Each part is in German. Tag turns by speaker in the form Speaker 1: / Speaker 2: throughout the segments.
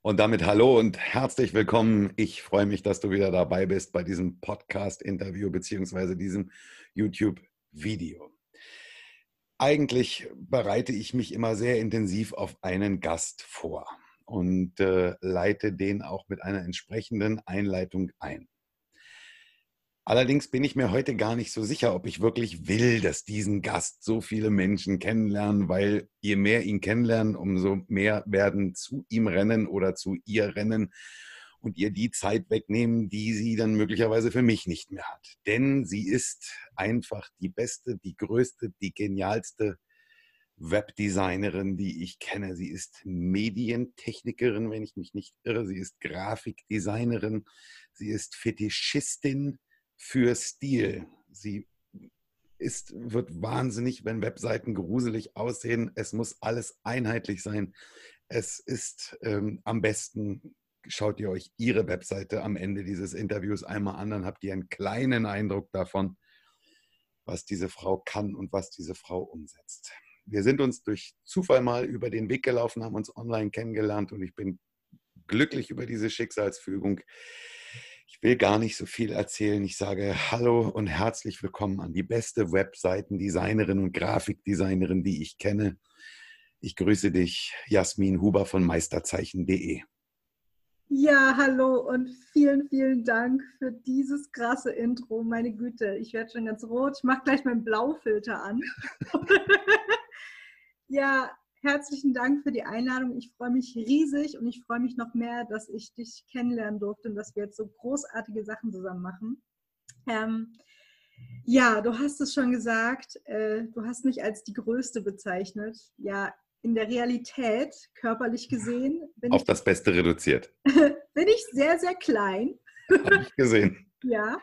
Speaker 1: Und damit hallo und herzlich willkommen. Ich freue mich, dass du wieder dabei bist bei diesem Podcast-Interview beziehungsweise diesem YouTube-Video. Eigentlich bereite ich mich immer sehr intensiv auf einen Gast vor und äh, leite den auch mit einer entsprechenden Einleitung ein. Allerdings bin ich mir heute gar nicht so sicher, ob ich wirklich will, dass diesen Gast so viele Menschen kennenlernen, weil je mehr ihn kennenlernen, umso mehr werden zu ihm rennen oder zu ihr rennen und ihr die Zeit wegnehmen, die sie dann möglicherweise für mich nicht mehr hat. Denn sie ist einfach die beste, die größte, die genialste Webdesignerin, die ich kenne. Sie ist Medientechnikerin, wenn ich mich nicht irre. Sie ist Grafikdesignerin. Sie ist Fetischistin für Stil. Sie ist, wird wahnsinnig, wenn Webseiten gruselig aussehen. Es muss alles einheitlich sein. Es ist ähm, am besten, schaut ihr euch Ihre Webseite am Ende dieses Interviews einmal an, dann habt ihr einen kleinen Eindruck davon, was diese Frau kann und was diese Frau umsetzt. Wir sind uns durch Zufall mal über den Weg gelaufen, haben uns online kennengelernt und ich bin glücklich über diese Schicksalsfügung. Ich will gar nicht so viel erzählen. Ich sage Hallo und herzlich willkommen an die beste Webseitendesignerin und Grafikdesignerin, die ich kenne. Ich grüße dich, Jasmin Huber von meisterzeichen.de.
Speaker 2: Ja, hallo und vielen, vielen Dank für dieses krasse Intro. Meine Güte, ich werde schon ganz rot. Ich mache gleich meinen Blaufilter an. ja, herzlichen Dank für die Einladung. Ich freue mich riesig und ich freue mich noch mehr, dass ich dich kennenlernen durfte und dass wir jetzt so großartige Sachen zusammen machen. Ähm, ja, du hast es schon gesagt, äh, du hast mich als die Größte bezeichnet. Ja, in der Realität, körperlich gesehen,
Speaker 1: bin auf ich, das Beste reduziert.
Speaker 2: bin ich sehr, sehr klein.
Speaker 1: Habe ich gesehen.
Speaker 2: ja,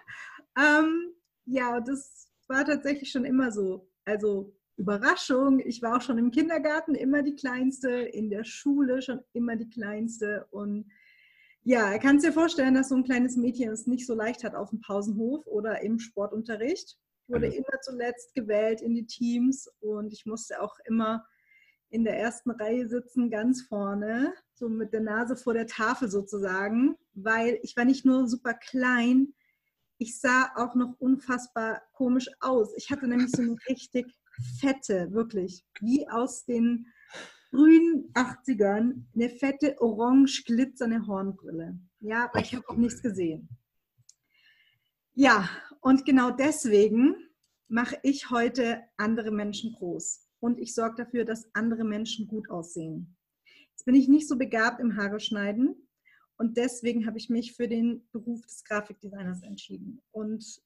Speaker 2: ähm, ja, das war tatsächlich schon immer so. Also Überraschung, ich war auch schon im Kindergarten immer die Kleinste, in der Schule schon immer die Kleinste. Und ja, kannst dir vorstellen, dass so ein kleines Mädchen es nicht so leicht hat auf dem Pausenhof oder im Sportunterricht. Ich wurde mhm. immer zuletzt gewählt in die Teams und ich musste auch immer in der ersten Reihe sitzen, ganz vorne, so mit der Nase vor der Tafel sozusagen, weil ich war nicht nur super klein, ich sah auch noch unfassbar komisch aus. Ich hatte nämlich so eine richtig fette, wirklich, wie aus den frühen 80ern, eine fette, orange glitzernde Hornbrille. Ja, aber ich habe auch nichts gesehen. Ja, und genau deswegen mache ich heute andere Menschen groß. Und ich sorge dafür, dass andere Menschen gut aussehen. Jetzt bin ich nicht so begabt im Haare schneiden. Und deswegen habe ich mich für den Beruf des Grafikdesigners entschieden. Und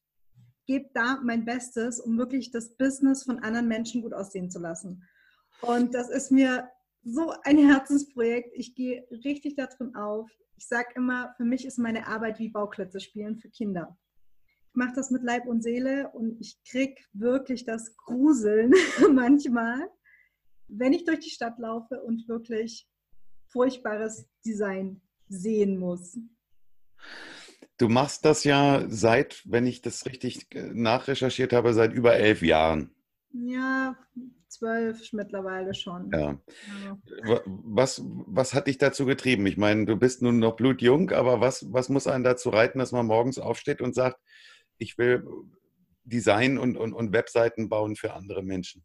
Speaker 2: gebe da mein Bestes, um wirklich das Business von anderen Menschen gut aussehen zu lassen. Und das ist mir so ein Herzensprojekt. Ich gehe richtig darin auf. Ich sage immer, für mich ist meine Arbeit wie Bauklötze spielen für Kinder. Ich mache das mit Leib und Seele und ich kriege wirklich das Gruseln manchmal, wenn ich durch die Stadt laufe und wirklich furchtbares Design sehen muss.
Speaker 1: Du machst das ja seit, wenn ich das richtig äh, nachrecherchiert habe, seit über elf Jahren.
Speaker 2: Ja, zwölf mittlerweile schon. Ja.
Speaker 1: ja. Was, was hat dich dazu getrieben? Ich meine, du bist nun noch blutjung, aber was, was muss einen dazu reiten, dass man morgens aufsteht und sagt, ich will Design und, und, und Webseiten bauen für andere Menschen?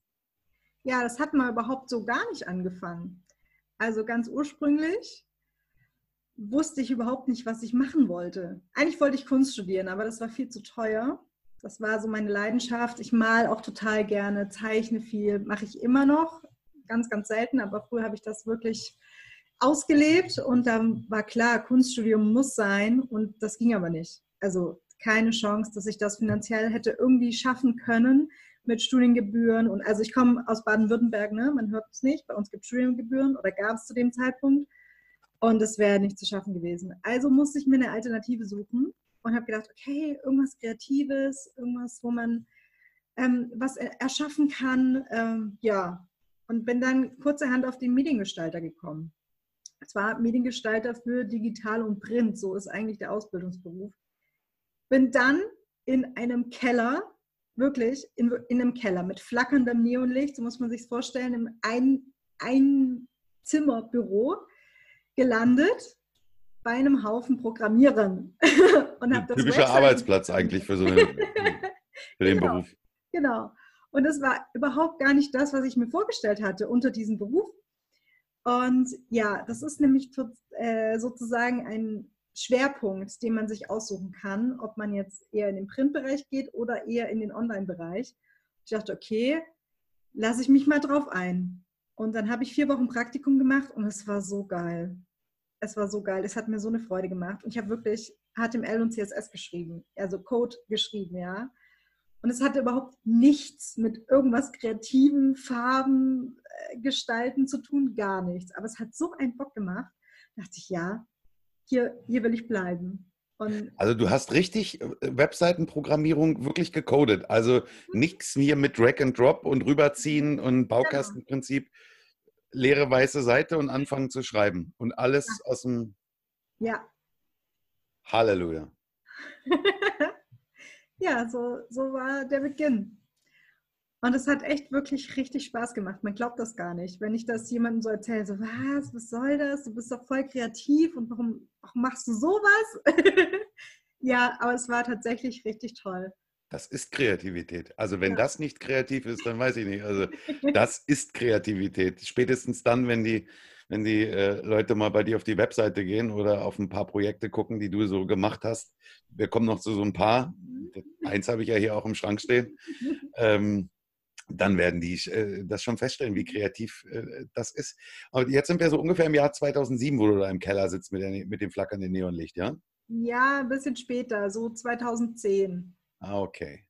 Speaker 2: ja, das hat mal überhaupt so gar nicht angefangen. Also ganz ursprünglich wusste ich überhaupt nicht, was ich machen wollte. Eigentlich wollte ich Kunst studieren, aber das war viel zu teuer. Das war so meine Leidenschaft. Ich mal auch total gerne, zeichne viel, mache ich immer noch. Ganz, ganz selten, aber früher habe ich das wirklich ausgelebt und dann war klar, Kunststudium muss sein und das ging aber nicht. Also keine Chance, dass ich das finanziell hätte irgendwie schaffen können mit Studiengebühren. Und also ich komme aus Baden-Württemberg, ne? man hört es nicht, bei uns gibt es Studiengebühren oder gab es zu dem Zeitpunkt. Und das wäre nicht zu schaffen gewesen. Also musste ich mir eine Alternative suchen und habe gedacht, okay, irgendwas Kreatives, irgendwas, wo man ähm, was erschaffen kann. Ähm, ja, und bin dann kurzerhand auf den Mediengestalter gekommen. Zwar Mediengestalter für Digital und Print, so ist eigentlich der Ausbildungsberuf. Bin dann in einem Keller wirklich in, in einem Keller mit flackerndem Neonlicht, so muss man sich vorstellen, im ein, ein Zimmerbüro gelandet bei einem Haufen Programmierern.
Speaker 1: und Ein typischer Website Arbeitsplatz eigentlich für so eine, für den
Speaker 2: genau,
Speaker 1: Beruf.
Speaker 2: Genau. Und das war überhaupt gar nicht das, was ich mir vorgestellt hatte unter diesem Beruf. Und ja, das ist nämlich äh, sozusagen ein Schwerpunkt, den man sich aussuchen kann, ob man jetzt eher in den Printbereich geht oder eher in den Online-Bereich. Ich dachte, okay, lasse ich mich mal drauf ein. Und dann habe ich vier Wochen Praktikum gemacht und es war so geil. Es war so geil. Es hat mir so eine Freude gemacht. Und ich habe wirklich HTML und CSS geschrieben, also Code geschrieben, ja. Und es hatte überhaupt nichts mit irgendwas kreativen Farben äh, gestalten zu tun, gar nichts. Aber es hat so einen Bock gemacht. Da dachte ich, ja, hier, hier will ich bleiben.
Speaker 1: Und also du hast richtig äh, Webseitenprogrammierung wirklich gecodet. Also mhm. nichts hier mit Drag and Drop und rüberziehen und genau. Leere weiße Seite und anfangen zu schreiben. Und alles ja. aus dem.
Speaker 2: Ja.
Speaker 1: Halleluja.
Speaker 2: ja, so, so war der Beginn. Und es hat echt wirklich richtig Spaß gemacht. Man glaubt das gar nicht. Wenn ich das jemandem so erzähle, so, was, was soll das? Du bist doch voll kreativ und warum, warum machst du sowas? ja, aber es war tatsächlich richtig toll.
Speaker 1: Das ist Kreativität. Also wenn ja. das nicht kreativ ist, dann weiß ich nicht. Also das ist Kreativität. Spätestens dann, wenn die, wenn die äh, Leute mal bei dir auf die Webseite gehen oder auf ein paar Projekte gucken, die du so gemacht hast. Wir kommen noch zu so ein paar. Mhm. Eins habe ich ja hier auch im Schrank stehen. Ähm, dann werden die äh, das schon feststellen, wie kreativ äh, das ist. Aber jetzt sind wir so ungefähr im Jahr 2007, wo du da im Keller sitzt mit, der, mit dem flackernden Neonlicht, ja?
Speaker 2: Ja, ein bisschen später, so 2010.
Speaker 1: Ah, okay.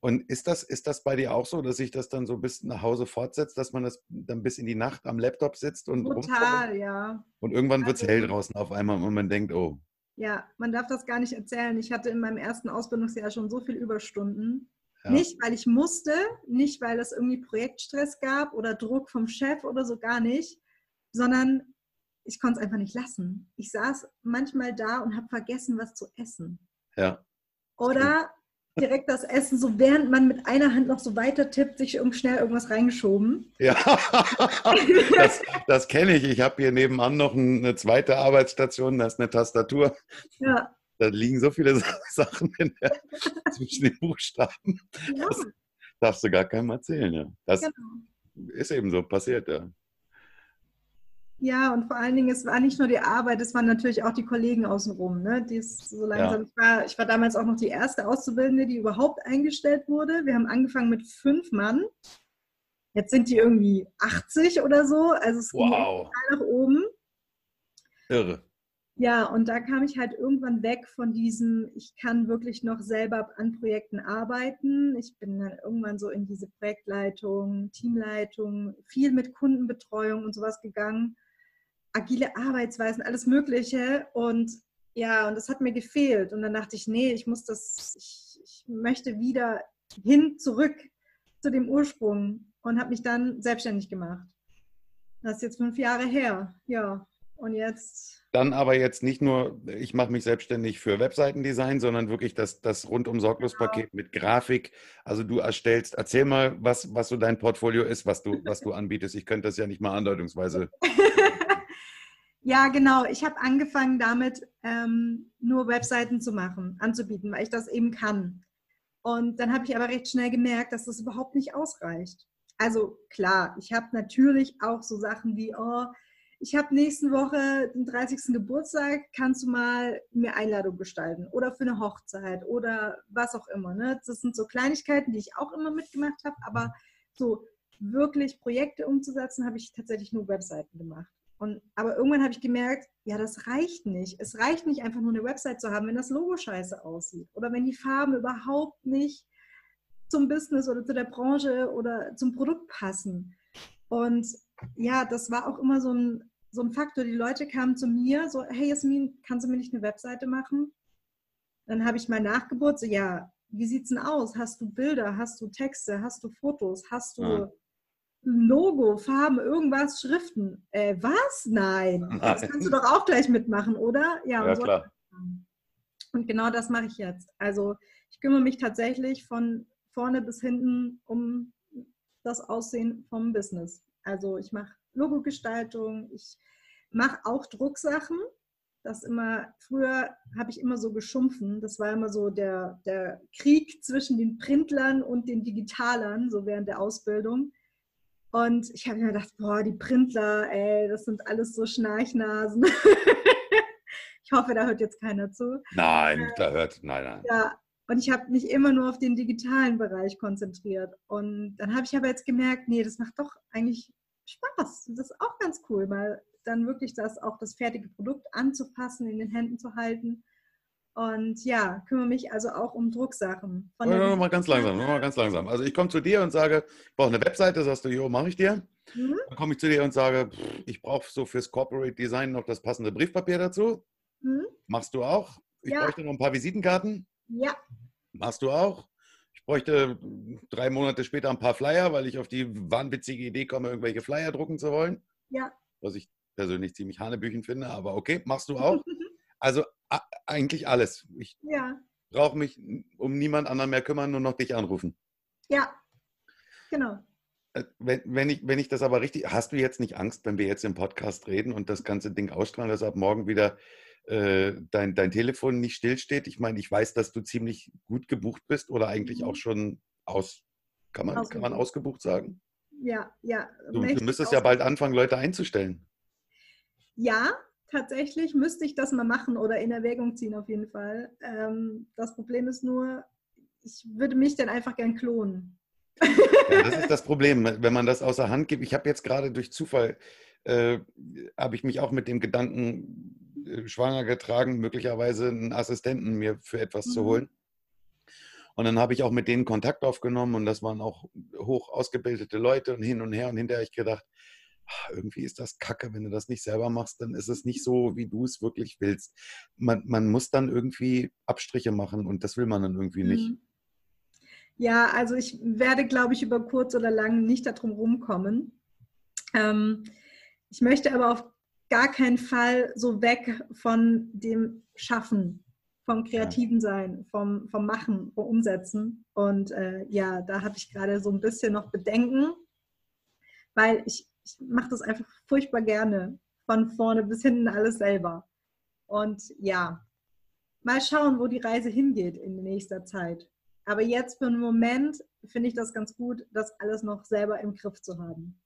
Speaker 1: Und ist das, ist das bei dir auch so, dass sich das dann so bis nach Hause fortsetzt, dass man das dann bis in die Nacht am Laptop sitzt und
Speaker 2: Total, ja.
Speaker 1: Und irgendwann wird es also, hell draußen auf einmal und man denkt, oh.
Speaker 2: Ja, man darf das gar nicht erzählen. Ich hatte in meinem ersten Ausbildungsjahr schon so viel Überstunden. Ja. Nicht, weil ich musste, nicht, weil es irgendwie Projektstress gab oder Druck vom Chef oder so, gar nicht, sondern ich konnte es einfach nicht lassen. Ich saß manchmal da und habe vergessen, was zu essen.
Speaker 1: Ja.
Speaker 2: Oder direkt das Essen, so während man mit einer Hand noch so weiter tippt, sich schnell irgendwas reingeschoben.
Speaker 1: Ja, das, das kenne ich. Ich habe hier nebenan noch eine zweite Arbeitsstation, da ist eine Tastatur. Ja. Da liegen so viele Sachen der, zwischen den Buchstaben. Ja. Das darfst du gar keinem erzählen, ja. Das genau. ist eben so passiert, ja.
Speaker 2: Ja, und vor allen Dingen, es war nicht nur die Arbeit, es waren natürlich auch die Kollegen außenrum. Ne? Die so langsam, ja. ich, war, ich war damals auch noch die erste Auszubildende, die überhaupt eingestellt wurde. Wir haben angefangen mit fünf Mann. Jetzt sind die irgendwie 80 oder so. Also es
Speaker 1: wow.
Speaker 2: ging nach oben.
Speaker 1: Irre.
Speaker 2: Ja, und da kam ich halt irgendwann weg von diesem, ich kann wirklich noch selber an Projekten arbeiten. Ich bin dann irgendwann so in diese Projektleitung, Teamleitung, viel mit Kundenbetreuung und sowas gegangen. Agile Arbeitsweisen, alles Mögliche. Und ja, und das hat mir gefehlt. Und dann dachte ich, nee, ich muss das, ich, ich möchte wieder hin, zurück zu dem Ursprung und habe mich dann selbstständig gemacht. Das ist jetzt fünf Jahre her. Ja, und jetzt
Speaker 1: dann aber jetzt nicht nur, ich mache mich selbstständig für Webseitendesign, sondern wirklich das, das rundum sorglos Paket genau. mit Grafik. Also du erstellst, erzähl mal, was, was so dein Portfolio ist, was du, was du anbietest. Ich könnte das ja nicht mal andeutungsweise.
Speaker 2: ja, genau. Ich habe angefangen damit, ähm, nur Webseiten zu machen, anzubieten, weil ich das eben kann. Und dann habe ich aber recht schnell gemerkt, dass das überhaupt nicht ausreicht. also klar, ich habe natürlich auch so Sachen wie, oh, ich habe nächste Woche den 30. Geburtstag, kannst du mal mir Einladung gestalten oder für eine Hochzeit oder was auch immer. Ne? Das sind so Kleinigkeiten, die ich auch immer mitgemacht habe, aber so wirklich Projekte umzusetzen, habe ich tatsächlich nur Webseiten gemacht. Und, aber irgendwann habe ich gemerkt, ja, das reicht nicht. Es reicht nicht einfach nur eine Website zu haben, wenn das Logo scheiße aussieht oder wenn die Farben überhaupt nicht zum Business oder zu der Branche oder zum Produkt passen. Und ja, das war auch immer so ein, so ein Faktor. Die Leute kamen zu mir so, hey Jasmin, kannst du mir nicht eine Webseite machen? Dann habe ich mal nachgebohrt, so ja, wie sieht's denn aus? Hast du Bilder, hast du Texte, hast du Fotos, hast du ja. Logo, Farben, irgendwas, Schriften? Äh, was? Nein. Nein. Das kannst du doch auch gleich mitmachen, oder?
Speaker 1: Ja, ja klar.
Speaker 2: Und genau das mache ich jetzt. Also ich kümmere mich tatsächlich von vorne bis hinten um das Aussehen vom Business. Also ich mache Logogestaltung, ich mache auch Drucksachen. Das immer, früher habe ich immer so geschumpfen. Das war immer so der, der Krieg zwischen den Printlern und den Digitalern, so während der Ausbildung. Und ich habe mir gedacht, boah, die Printler, ey, das sind alles so Schnarchnasen. ich hoffe, da hört jetzt keiner zu.
Speaker 1: Nein, äh, da hört, nein, nein.
Speaker 2: Ja, und ich habe mich immer nur auf den digitalen Bereich konzentriert. Und dann habe ich aber jetzt gemerkt, nee, das macht doch eigentlich Spaß. Das ist auch ganz cool, mal dann wirklich das auch das fertige Produkt anzufassen, in den Händen zu halten. Und ja, kümmere mich also auch um Drucksachen.
Speaker 1: Von ja, mal ganz langsam, mal ganz langsam. Also ich komme zu dir und sage, ich brauche eine Webseite, sagst du, jo, mache ich dir. Mhm. Dann komme ich zu dir und sage, ich brauche so fürs Corporate Design noch das passende Briefpapier dazu. Mhm. Machst du auch? Ich ja. bräuchte noch ein paar Visitenkarten.
Speaker 2: Ja.
Speaker 1: Machst du auch? Ich bräuchte drei Monate später ein paar Flyer, weil ich auf die wahnwitzige Idee komme, irgendwelche Flyer drucken zu wollen.
Speaker 2: Ja.
Speaker 1: Was ich persönlich ziemlich hanebüchen finde, aber okay, machst du auch. also eigentlich alles. Ich ja. brauche mich um niemand anderen mehr kümmern, nur noch dich anrufen.
Speaker 2: Ja, genau.
Speaker 1: Äh, wenn, wenn, ich, wenn ich das aber richtig, hast du jetzt nicht Angst, wenn wir jetzt im Podcast reden und das ganze Ding ausstrahlen, dass ab morgen wieder äh, dein, dein Telefon nicht stillsteht. Ich meine, ich weiß, dass du ziemlich gut gebucht bist oder eigentlich mhm. auch schon aus, kann man, kann man ausgebucht sagen?
Speaker 2: Ja, ja.
Speaker 1: Du, du müsstest ja bald anfangen, Leute einzustellen.
Speaker 2: Ja, tatsächlich müsste ich das mal machen oder in Erwägung ziehen auf jeden Fall. Ähm, das Problem ist nur, ich würde mich dann einfach gern klonen.
Speaker 1: Ja, das ist das Problem, wenn man das außer Hand gibt. Ich habe jetzt gerade durch Zufall, äh, habe ich mich auch mit dem Gedanken äh, schwanger getragen, möglicherweise einen Assistenten mir für etwas mhm. zu holen. Und dann habe ich auch mit denen Kontakt aufgenommen und das waren auch hoch ausgebildete Leute und hin und her und hinterher habe ich gedacht, ach, irgendwie ist das kacke, wenn du das nicht selber machst, dann ist es nicht so, wie du es wirklich willst. Man, man muss dann irgendwie Abstriche machen und das will man dann irgendwie nicht. Mhm.
Speaker 2: Ja, also ich werde, glaube ich, über kurz oder lang nicht darum rumkommen. Ähm, ich möchte aber auf gar keinen Fall so weg von dem Schaffen, vom kreativen Sein, vom, vom Machen, vom Umsetzen. Und äh, ja, da habe ich gerade so ein bisschen noch Bedenken, weil ich, ich mache das einfach furchtbar gerne, von vorne bis hinten alles selber. Und ja, mal schauen, wo die Reise hingeht in nächster Zeit. Aber jetzt für einen Moment finde ich das ganz gut, das alles noch selber im Griff zu haben.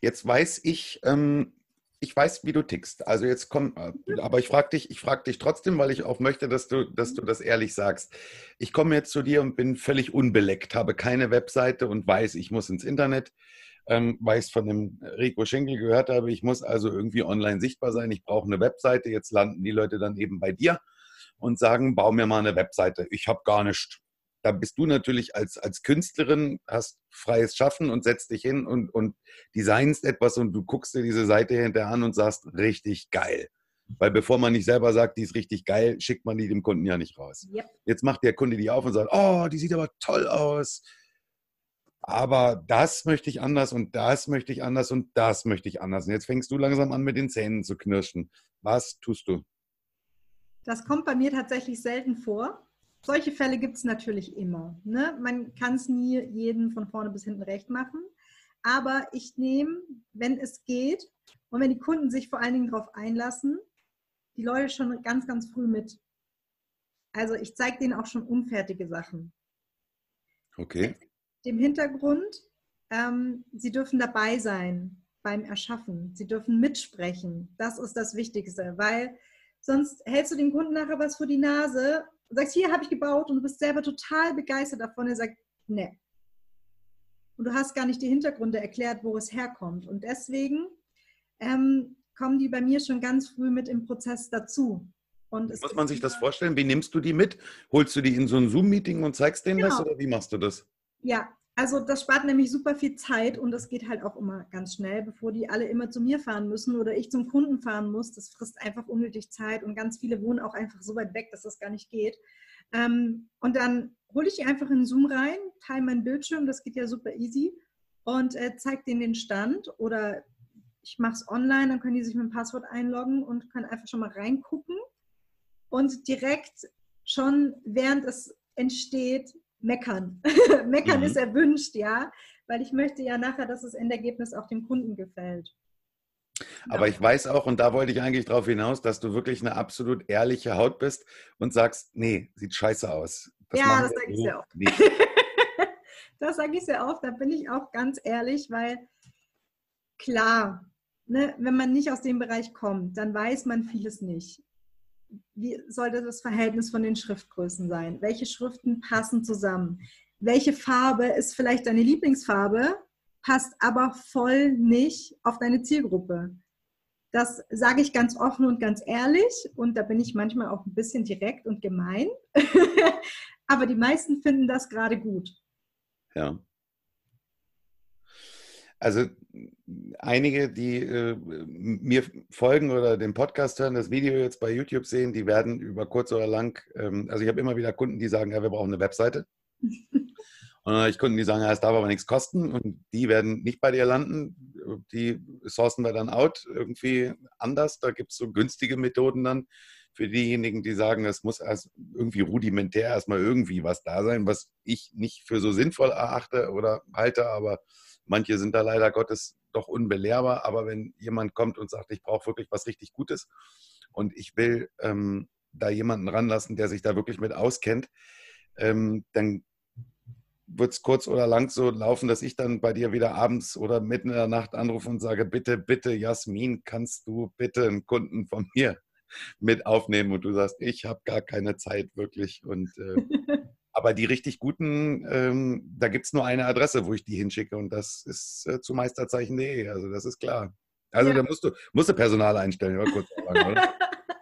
Speaker 1: Jetzt weiß ich, ähm, ich weiß, wie du tickst. Also jetzt komm, äh, aber ich frage dich, ich frage dich trotzdem, weil ich auch möchte, dass du, dass du das ehrlich sagst. Ich komme jetzt zu dir und bin völlig unbeleckt, habe keine Webseite und weiß, ich muss ins Internet, ähm, weil ich es von dem Rico Schenkel gehört habe, ich muss also irgendwie online sichtbar sein. Ich brauche eine Webseite. Jetzt landen die Leute dann eben bei dir und sagen, bau mir mal eine Webseite. Ich habe gar nichts da bist du natürlich als, als Künstlerin, hast freies Schaffen und setzt dich hin und, und designst etwas und du guckst dir diese Seite hinterher an und sagst, richtig geil. Weil bevor man nicht selber sagt, die ist richtig geil, schickt man die dem Kunden ja nicht raus. Yep. Jetzt macht der Kunde die auf und sagt, oh, die sieht aber toll aus. Aber das möchte ich anders und das möchte ich anders und das möchte ich anders. Und jetzt fängst du langsam an, mit den Zähnen zu knirschen. Was tust du?
Speaker 2: Das kommt bei mir tatsächlich selten vor solche Fälle gibt es natürlich immer. Ne? Man kann es nie jeden von vorne bis hinten recht machen. Aber ich nehme, wenn es geht und wenn die Kunden sich vor allen Dingen darauf einlassen, die Leute schon ganz, ganz früh mit. Also ich zeige denen auch schon unfertige Sachen.
Speaker 1: Okay.
Speaker 2: Dem Hintergrund, ähm, sie dürfen dabei sein beim Erschaffen. Sie dürfen mitsprechen. Das ist das Wichtigste, weil sonst hältst du dem Kunden nachher was vor die Nase und sagst, hier habe ich gebaut und du bist selber total begeistert davon. Er sagt, ne. Und du hast gar nicht die Hintergründe erklärt, wo es herkommt. Und deswegen ähm, kommen die bei mir schon ganz früh mit im Prozess dazu.
Speaker 1: Und Muss man sich das vorstellen? Wie nimmst du die mit? Holst du die in so ein Zoom-Meeting und zeigst denen genau. das oder wie machst du das?
Speaker 2: Ja, also das spart nämlich super viel Zeit und das geht halt auch immer ganz schnell, bevor die alle immer zu mir fahren müssen oder ich zum Kunden fahren muss. Das frisst einfach unnötig Zeit und ganz viele wohnen auch einfach so weit weg, dass das gar nicht geht. Ähm, und dann hole ich die einfach in Zoom rein, teile meinen Bildschirm, das geht ja super easy und äh, zeige denen den Stand oder ich mache es online, dann können die sich mit dem Passwort einloggen und können einfach schon mal reingucken und direkt schon während es entsteht meckern. meckern mhm. ist erwünscht, ja, weil ich möchte ja nachher, dass das Endergebnis auch dem Kunden gefällt.
Speaker 1: Aber ich weiß auch, und da wollte ich eigentlich darauf hinaus, dass du wirklich eine absolut ehrliche Haut bist und sagst, nee, sieht scheiße aus.
Speaker 2: Das ja, das sage ich sehr oft. das sage ich sehr oft, da bin ich auch ganz ehrlich, weil klar, ne, wenn man nicht aus dem Bereich kommt, dann weiß man vieles nicht wie sollte das Verhältnis von den Schriftgrößen sein? Welche Schriften passen zusammen? Welche Farbe ist vielleicht deine Lieblingsfarbe, passt aber voll nicht auf deine Zielgruppe? Das sage ich ganz offen und ganz ehrlich und da bin ich manchmal auch ein bisschen direkt und gemein. aber die meisten finden das gerade gut.
Speaker 1: Ja. Also einige, die äh, mir folgen oder den Podcast hören, das Video jetzt bei YouTube sehen, die werden über kurz oder lang, ähm, also ich habe immer wieder Kunden, die sagen, ja, wir brauchen eine Webseite. Und dann habe ich Kunden, die sagen, ja, es darf aber nichts kosten und die werden nicht bei dir landen. Die sourcen wir dann out irgendwie anders. Da gibt es so günstige Methoden dann für diejenigen, die sagen, es muss erst irgendwie rudimentär erstmal irgendwie was da sein, was ich nicht für so sinnvoll erachte oder halte, aber Manche sind da leider Gottes doch unbelehrbar, aber wenn jemand kommt und sagt, ich brauche wirklich was richtig Gutes und ich will ähm, da jemanden ranlassen, der sich da wirklich mit auskennt, ähm, dann wird es kurz oder lang so laufen, dass ich dann bei dir wieder abends oder mitten in der Nacht anrufe und sage, bitte, bitte, Jasmin, kannst du bitte einen Kunden von mir mit aufnehmen? Und du sagst, ich habe gar keine Zeit wirklich. Und äh, Aber die richtig guten, ähm, da gibt es nur eine Adresse, wo ich die hinschicke und das ist äh, zu meisterzeichen.de. Also das ist klar. Also ja. da musst du, musst du Personal einstellen, oder kurz sagen, oder?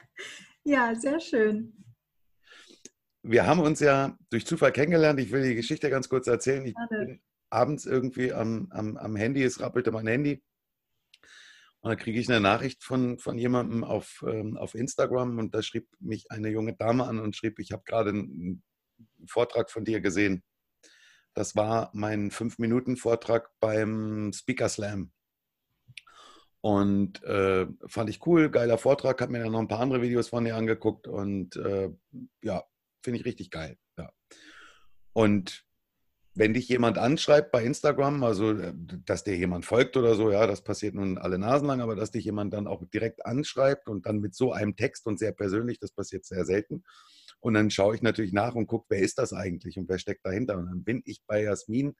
Speaker 2: ja, sehr schön.
Speaker 1: Wir haben uns ja durch Zufall kennengelernt. Ich will die Geschichte ganz kurz erzählen. Ich bin abends irgendwie am, am, am Handy, es rappelte mein Handy. Und da kriege ich eine Nachricht von, von jemandem auf, ähm, auf Instagram und da schrieb mich eine junge Dame an und schrieb, ich habe gerade einen Vortrag von dir gesehen. Das war mein Fünf-Minuten-Vortrag beim Speaker Slam. Und äh, fand ich cool, geiler Vortrag, habe mir dann noch ein paar andere Videos von dir angeguckt und äh, ja, finde ich richtig geil. Ja. Und wenn dich jemand anschreibt bei Instagram, also äh, dass dir jemand folgt oder so, ja, das passiert nun alle Nasen lang, aber dass dich jemand dann auch direkt anschreibt und dann mit so einem Text und sehr persönlich, das passiert sehr selten. Und dann schaue ich natürlich nach und gucke, wer ist das eigentlich und wer steckt dahinter. Und dann bin ich bei Jasmin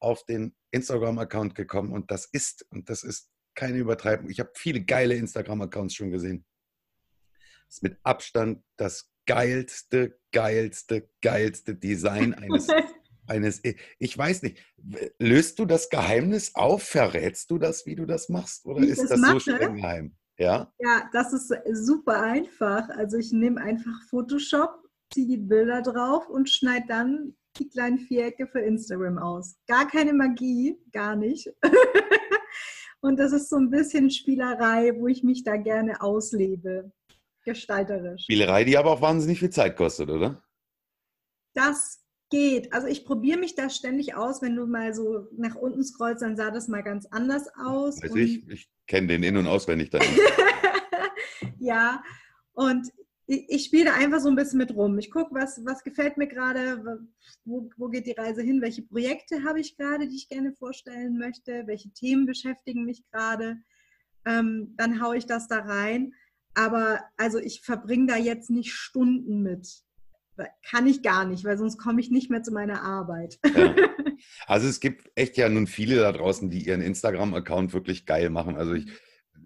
Speaker 1: auf den Instagram-Account gekommen und das ist, und das ist keine Übertreibung, ich habe viele geile Instagram-Accounts schon gesehen. Das ist mit Abstand das geilste, geilste, geilste Design eines, eines, ich weiß nicht, löst du das Geheimnis auf? Verrätst du das, wie du das machst? Oder ist das, das so streng geheim? Ja?
Speaker 2: Ja, das ist super einfach. Also ich nehme einfach Photoshop, ziehe die Bilder drauf und schneide dann die kleinen Vierecke für Instagram aus. Gar keine Magie, gar nicht. und das ist so ein bisschen Spielerei, wo ich mich da gerne auslebe, gestalterisch.
Speaker 1: Spielerei, die aber auch wahnsinnig viel Zeit kostet, oder?
Speaker 2: Das geht. Also ich probiere mich da ständig aus. Wenn du mal so nach unten scrollst, dann sah das mal ganz anders aus.
Speaker 1: Weiß ich, ich kenne den in- und auswendig dann.
Speaker 2: ja, und ich, spiele da einfach so ein bisschen mit rum. Ich gucke, was, was gefällt mir gerade, wo, wo geht die Reise hin, welche Projekte habe ich gerade, die ich gerne vorstellen möchte, welche Themen beschäftigen mich gerade. Ähm, dann haue ich das da rein. Aber also ich verbringe da jetzt nicht Stunden mit. Kann ich gar nicht, weil sonst komme ich nicht mehr zu meiner Arbeit.
Speaker 1: Ja. Also es gibt echt ja nun viele da draußen, die ihren Instagram-Account wirklich geil machen. Also ich,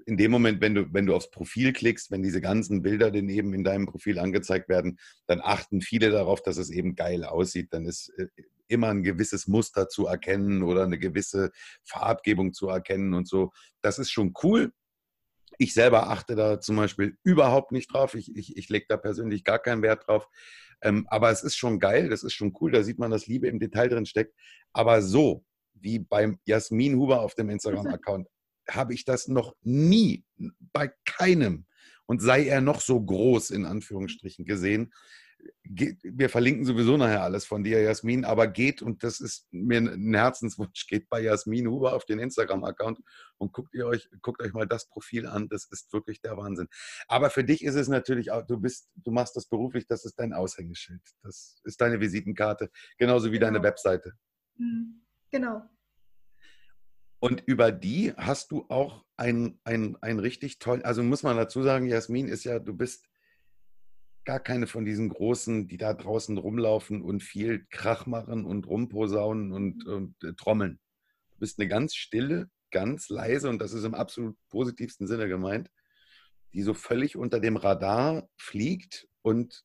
Speaker 1: in dem Moment, wenn du, wenn du aufs Profil klickst, wenn diese ganzen Bilder daneben in deinem Profil angezeigt werden, dann achten viele darauf, dass es eben geil aussieht. Dann ist äh, immer ein gewisses Muster zu erkennen oder eine gewisse Farbgebung zu erkennen und so. Das ist schon cool. Ich selber achte da zum Beispiel überhaupt nicht drauf. Ich, ich, ich lege da persönlich gar keinen Wert drauf. Ähm, aber es ist schon geil, das ist schon cool. Da sieht man, dass Liebe im Detail drin steckt. Aber so wie beim Jasmin Huber auf dem Instagram-Account habe ich das noch nie bei keinem und sei er noch so groß in Anführungsstrichen gesehen, wir verlinken sowieso nachher alles von dir, Jasmin, aber geht, und das ist mir ein Herzenswunsch, geht bei Jasmin Huber auf den Instagram-Account und guckt ihr euch, guckt euch mal das Profil an. Das ist wirklich der Wahnsinn. Aber für dich ist es natürlich auch, du bist, du machst das beruflich, das ist dein Aushängeschild. Das ist deine Visitenkarte, genauso wie genau. deine Webseite.
Speaker 2: Mhm. Genau.
Speaker 1: Und über die hast du auch ein, ein, ein richtig tollen, also muss man dazu sagen, Jasmin ist ja, du bist gar keine von diesen Großen, die da draußen rumlaufen und viel Krach machen und rumposaunen und, und äh, trommeln. Du bist eine ganz stille, ganz leise und das ist im absolut positivsten Sinne gemeint, die so völlig unter dem Radar fliegt und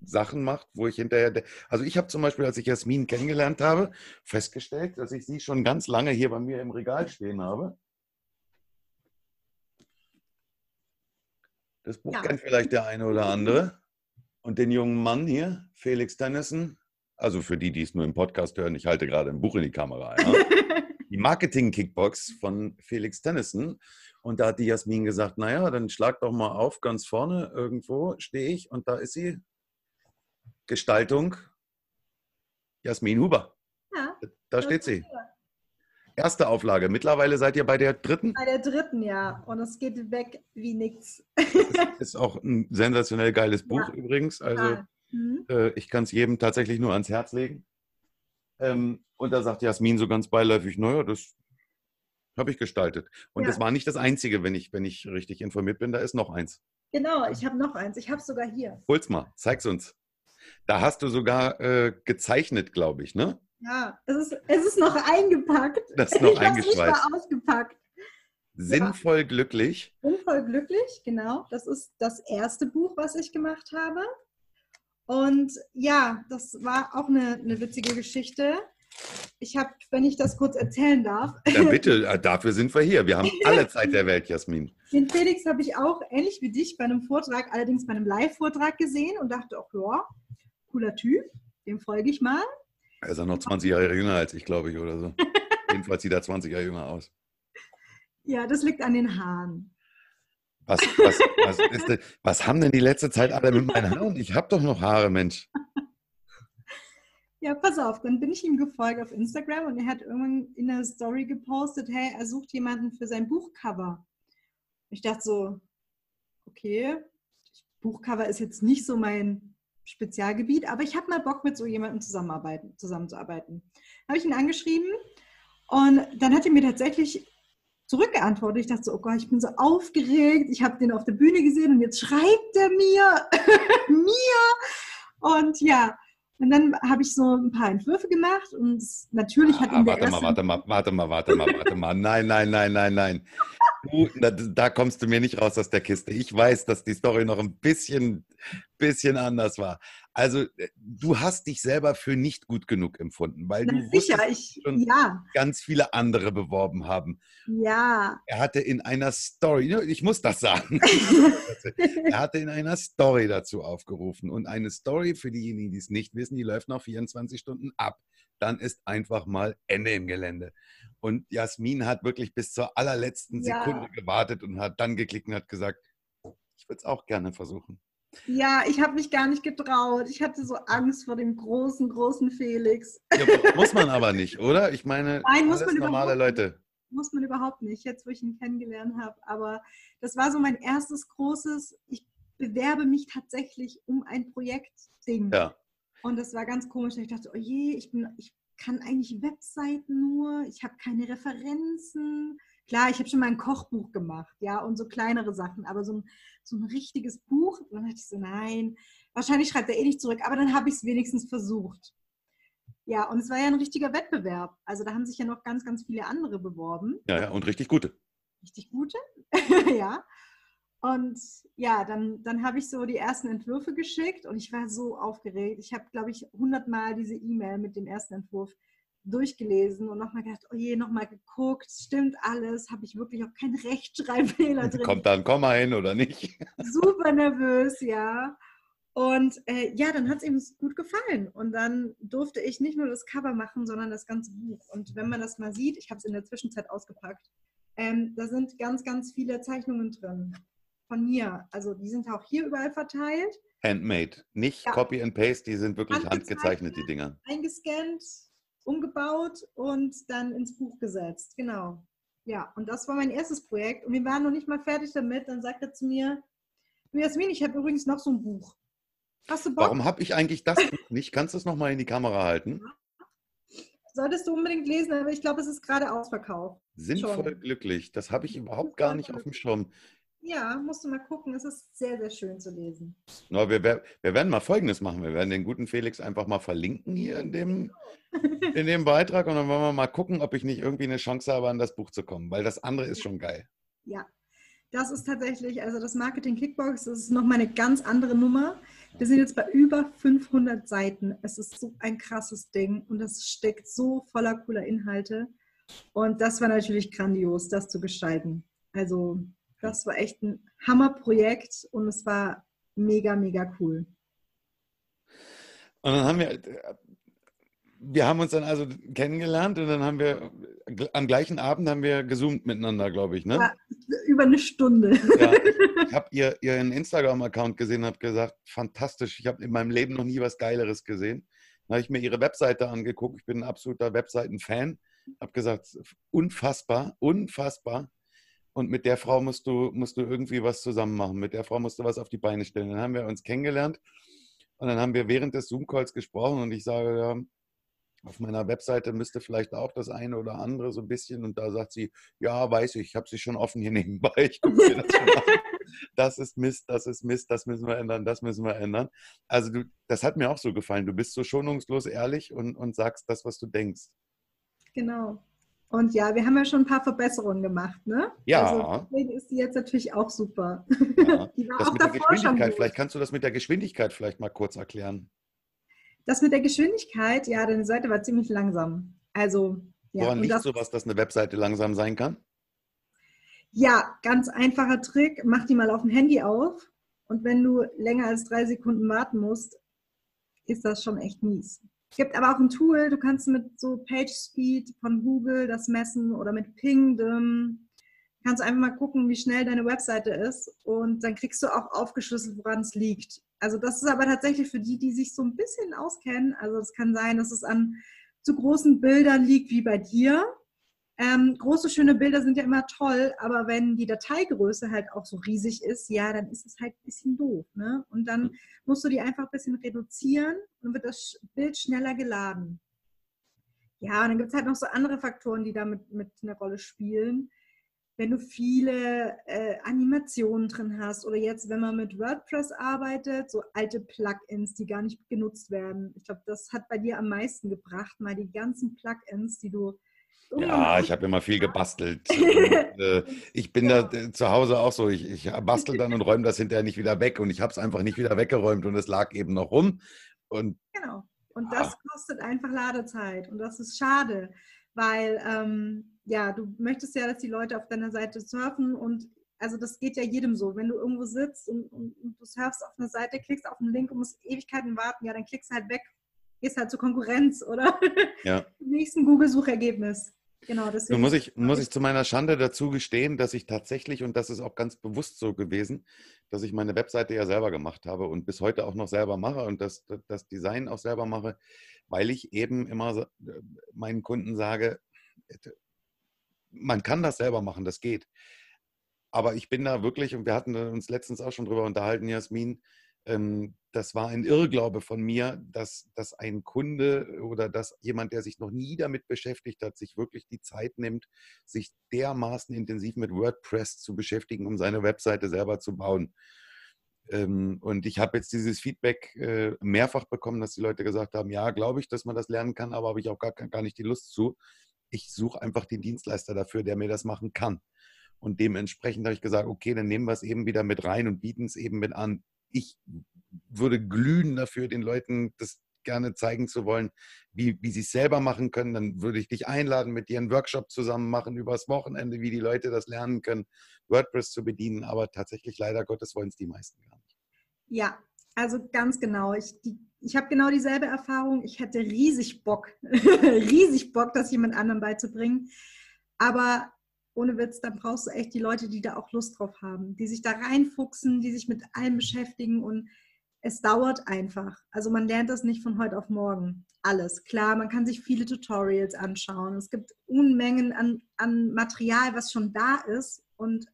Speaker 1: Sachen macht, wo ich hinterher. Also ich habe zum Beispiel, als ich Jasmin kennengelernt habe, festgestellt, dass ich sie schon ganz lange hier bei mir im Regal stehen habe. Das Buch ja. kennt vielleicht der eine oder andere. Und den jungen Mann hier, Felix Tennyson, also für die, die es nur im Podcast hören, ich halte gerade ein Buch in die Kamera. Ja? die Marketing-Kickbox von Felix Tennyson. Und da hat die Jasmin gesagt, naja, dann schlag doch mal auf, ganz vorne irgendwo stehe ich und da ist sie. Gestaltung Jasmin Huber. Ja, da steht sie. Huber. Erste Auflage. Mittlerweile seid ihr bei der dritten?
Speaker 2: Bei der dritten, ja. Und es geht weg wie nichts.
Speaker 1: Ist auch ein sensationell geiles Buch ja. übrigens. Also mhm. äh, ich kann es jedem tatsächlich nur ans Herz legen. Ähm, und da sagt Jasmin so ganz beiläufig, naja, das habe ich gestaltet. Und ja. das war nicht das Einzige, wenn ich, wenn ich richtig informiert bin. Da ist noch eins.
Speaker 2: Genau, ich habe noch eins. Ich habe es sogar hier.
Speaker 1: Hol's mal, zeig's uns. Da hast du sogar äh, gezeichnet, glaube ich, ne?
Speaker 2: Ja, es ist, es ist noch eingepackt.
Speaker 1: Das ist noch ich eingeschweißt.
Speaker 2: Nicht mal ausgepackt.
Speaker 1: Sinnvoll ja. glücklich.
Speaker 2: Sinnvoll glücklich, genau. Das ist das erste Buch, was ich gemacht habe. Und ja, das war auch eine, eine witzige Geschichte. Ich habe, wenn ich das kurz erzählen darf.
Speaker 1: Ja, bitte, äh, dafür sind wir hier. Wir haben alle Zeit der Welt, Jasmin.
Speaker 2: Den Felix habe ich auch ähnlich wie dich bei einem Vortrag, allerdings bei einem Live-Vortrag gesehen und dachte auch, ja, cooler Typ, dem folge ich mal.
Speaker 1: Er ist ja noch 20 Jahre jünger als ich, glaube ich, oder so. Jedenfalls sieht er 20 Jahre jünger aus.
Speaker 2: Ja, das liegt an den Haaren.
Speaker 1: Was, was, was, denn, was haben denn die letzte Zeit alle mit meinen Haaren? Ich habe doch noch Haare, Mensch.
Speaker 2: Ja, pass auf, dann bin ich ihm gefolgt auf Instagram und er hat irgendwann in der Story gepostet, hey, er sucht jemanden für sein Buchcover. Ich dachte so, okay, Buchcover ist jetzt nicht so mein Spezialgebiet, aber ich habe mal Bock, mit so jemandem zusammenarbeiten, zusammenzuarbeiten. Habe ich ihn angeschrieben und dann hat er mir tatsächlich zurückgeantwortet. Ich dachte so, oh Gott, ich bin so aufgeregt. Ich habe den auf der Bühne gesehen und jetzt schreibt er mir, mir. Und ja, und dann habe ich so ein paar Entwürfe gemacht und natürlich hat ah, ihn der
Speaker 1: warte mal, warte mal, warte mal, warte mal, warte mal. Nein, nein, nein, nein, nein. Du, da, da, kommst du mir nicht raus aus der Kiste. Ich weiß, dass die Story noch ein bisschen, bisschen anders war. Also äh, du hast dich selber für nicht gut genug empfunden, weil Na, du sicher, ich, schon ja. ganz viele andere beworben haben.
Speaker 2: Ja.
Speaker 1: Er hatte in einer Story, ich muss das sagen, er hatte in einer Story dazu aufgerufen und eine Story für diejenigen, die es nicht wissen, die läuft noch 24 Stunden ab. Dann ist einfach mal Ende im Gelände. Und Jasmin hat wirklich bis zur allerletzten Sekunde ja. gewartet und hat dann geklickt und hat gesagt, ich würde es auch gerne versuchen.
Speaker 2: Ja, ich habe mich gar nicht getraut. Ich hatte so Angst vor dem großen, großen Felix.
Speaker 1: Ja, muss man aber nicht, oder? Ich meine,
Speaker 2: Nein, muss man
Speaker 1: normale Leute.
Speaker 2: Muss man überhaupt nicht, jetzt wo ich ihn kennengelernt habe. Aber das war so mein erstes großes, ich bewerbe mich tatsächlich um ein Projekt-Ding.
Speaker 1: Ja.
Speaker 2: Und das war ganz komisch. Ich dachte, oh je, ich, bin, ich kann eigentlich Webseiten nur, ich habe keine Referenzen. Klar, ich habe schon mal ein Kochbuch gemacht, ja, und so kleinere Sachen, aber so ein, so ein richtiges Buch, dann dachte ich so, nein, wahrscheinlich schreibt er eh nicht zurück, aber dann habe ich es wenigstens versucht. Ja, und es war ja ein richtiger Wettbewerb. Also da haben sich ja noch ganz, ganz viele andere beworben.
Speaker 1: Ja, ja, und richtig gute.
Speaker 2: Richtig gute, ja. Und ja, dann, dann habe ich so die ersten Entwürfe geschickt und ich war so aufgeregt. Ich habe, glaube ich, hundertmal diese E-Mail mit dem ersten Entwurf durchgelesen und nochmal gedacht, oh je, nochmal geguckt, stimmt alles, habe ich wirklich auch keinen Rechtschreibfehler drin.
Speaker 1: Kommt da ein Komma hin oder nicht?
Speaker 2: Super nervös, ja. Und äh, ja, dann hat es ihm gut gefallen. Und dann durfte ich nicht nur das Cover machen, sondern das ganze Buch. Und wenn man das mal sieht, ich habe es in der Zwischenzeit ausgepackt, ähm, da sind ganz, ganz viele Zeichnungen drin von mir. Also die sind auch hier überall verteilt.
Speaker 1: Handmade, nicht ja. Copy and Paste, die sind wirklich handgezeichnet, die Dinger.
Speaker 2: Eingescannt, umgebaut und dann ins Buch gesetzt. Genau. Ja, und das war mein erstes Projekt. Und wir waren noch nicht mal fertig damit. Dann sagt er zu mir, Jasmin, ich habe übrigens noch so ein Buch.
Speaker 1: Hast du Bock? Warum habe ich eigentlich das Buch nicht? Kannst du es nochmal in die Kamera halten?
Speaker 2: Solltest du unbedingt lesen, aber ich glaube, es ist gerade ausverkauft.
Speaker 1: Sinnvoll Schon. glücklich. Das habe ich überhaupt gar nicht auf dem Schirm.
Speaker 2: Ja, musst du mal gucken. Es ist sehr, sehr schön zu lesen.
Speaker 1: Na, wir, wir, werden mal Folgendes machen. Wir werden den guten Felix einfach mal verlinken hier in dem, in dem Beitrag und dann wollen wir mal gucken, ob ich nicht irgendwie eine Chance habe, an das Buch zu kommen, weil das andere ist schon geil.
Speaker 2: Ja, das ist tatsächlich, also das Marketing Kickbox, das ist nochmal eine ganz andere Nummer. Wir sind jetzt bei über 500 Seiten. Es ist so ein krasses Ding und das steckt so voller cooler Inhalte. Und das war natürlich grandios, das zu gestalten. Also das war echt ein Hammerprojekt und es war mega, mega cool.
Speaker 1: Und dann haben wir, wir haben uns dann also kennengelernt und dann haben wir am gleichen Abend haben wir gezoomt miteinander, glaube ich, ne? Ja,
Speaker 2: über eine Stunde. Ja.
Speaker 1: Ich habe ihr, ihren Instagram-Account gesehen und habe gesagt, fantastisch, ich habe in meinem Leben noch nie was Geileres gesehen. Dann habe ich mir ihre Webseite angeguckt, ich bin ein absoluter Webseiten-Fan, habe gesagt, unfassbar, unfassbar. Und mit der Frau musst du, musst du irgendwie was zusammen machen. Mit der Frau musst du was auf die Beine stellen. Dann haben wir uns kennengelernt und dann haben wir während des Zoom-Calls gesprochen und ich sage, ja, auf meiner Webseite müsste vielleicht auch das eine oder andere so ein bisschen. Und da sagt sie, ja, weiß ich, ich habe sie schon offen hier nebenbei. Ich gucke mir das schon an. Das ist Mist, das ist Mist, das müssen wir ändern, das müssen wir ändern. Also du, das hat mir auch so gefallen. Du bist so schonungslos ehrlich und, und sagst das, was du denkst.
Speaker 2: Genau. Und ja, wir haben ja schon ein paar Verbesserungen gemacht, ne?
Speaker 1: Ja. Also
Speaker 2: deswegen ist die jetzt natürlich auch super.
Speaker 1: Ja. die war das auch mit der Geschwindigkeit, vielleicht kannst du das mit der Geschwindigkeit vielleicht mal kurz erklären.
Speaker 2: Das mit der Geschwindigkeit, ja, deine Seite war ziemlich langsam. Also, ja.
Speaker 1: Woran liegt sowas, dass eine Webseite langsam sein kann?
Speaker 2: Ja, ganz einfacher Trick. Mach die mal auf dem Handy auf. Und wenn du länger als drei Sekunden warten musst, ist das schon echt mies. Es gibt aber auch ein Tool, du kannst mit so PageSpeed von Google das messen oder mit Pingdom. Kannst du einfach mal gucken, wie schnell deine Webseite ist und dann kriegst du auch aufgeschlüsselt, woran es liegt. Also das ist aber tatsächlich für die, die sich so ein bisschen auskennen. Also es kann sein, dass es an zu großen Bildern liegt wie bei dir. Ähm, große, schöne Bilder sind ja immer toll, aber wenn die Dateigröße halt auch so riesig ist, ja, dann ist es halt ein bisschen doof. Ne? Und dann musst du die einfach ein bisschen reduzieren und wird das Bild schneller geladen. Ja, und dann gibt es halt noch so andere Faktoren, die da mit, mit eine Rolle spielen. Wenn du viele äh, Animationen drin hast oder jetzt, wenn man mit WordPress arbeitet, so alte Plugins, die gar nicht genutzt werden. Ich glaube, das hat bei dir am meisten gebracht, mal die ganzen Plugins, die du
Speaker 1: ja, ich habe immer viel gebastelt. und, äh, ich bin da äh, zu Hause auch so. Ich, ich bastel dann und räume das hinterher nicht wieder weg. Und ich habe es einfach nicht wieder weggeräumt und es lag eben noch rum. Und,
Speaker 2: genau. Und das ah. kostet einfach Ladezeit. Und das ist schade, weil ähm, ja, du möchtest ja, dass die Leute auf deiner Seite surfen und also das geht ja jedem so. Wenn du irgendwo sitzt und, und, und du surfst auf eine Seite, klickst auf einen Link und musst Ewigkeiten warten, ja, dann klickst du halt weg gehst halt zur Konkurrenz oder
Speaker 1: ja.
Speaker 2: nächsten Google-Suchergebnis. Genau,
Speaker 1: deswegen. Nun muss ich, muss ich zu meiner Schande dazu gestehen, dass ich tatsächlich, und das ist auch ganz bewusst so gewesen, dass ich meine Webseite ja selber gemacht habe und bis heute auch noch selber mache und das, das Design auch selber mache, weil ich eben immer meinen Kunden sage, man kann das selber machen, das geht. Aber ich bin da wirklich, und wir hatten uns letztens auch schon drüber unterhalten, Jasmin, das war ein Irrglaube von mir, dass, dass ein Kunde oder dass jemand, der sich noch nie damit beschäftigt hat, sich wirklich die Zeit nimmt, sich dermaßen intensiv mit WordPress zu beschäftigen, um seine Webseite selber zu bauen. Ähm, und ich habe jetzt dieses Feedback äh, mehrfach bekommen, dass die Leute gesagt haben, ja, glaube ich, dass man das lernen kann, aber habe ich auch gar, gar nicht die Lust zu. Ich suche einfach den Dienstleister dafür, der mir das machen kann. Und dementsprechend habe ich gesagt, okay, dann nehmen wir es eben wieder mit rein und bieten es eben mit an. Ich würde glühen dafür, den Leuten das gerne zeigen zu wollen, wie, wie sie es selber machen können. Dann würde ich dich einladen, mit dir einen Workshop zusammen machen übers Wochenende, wie die Leute das lernen können, WordPress zu bedienen. Aber tatsächlich, leider Gottes, wollen es die meisten gar nicht.
Speaker 2: Ja, also ganz genau. Ich, ich habe genau dieselbe Erfahrung. Ich hätte riesig Bock, riesig Bock, das jemand anderem beizubringen. Aber ohne Witz, dann brauchst du echt die Leute, die da auch Lust drauf haben, die sich da reinfuchsen, die sich mit allem beschäftigen und es dauert einfach. Also man lernt das nicht von heute auf morgen. Alles. Klar, man kann sich viele Tutorials anschauen. Es gibt Unmengen an, an Material, was schon da ist. Und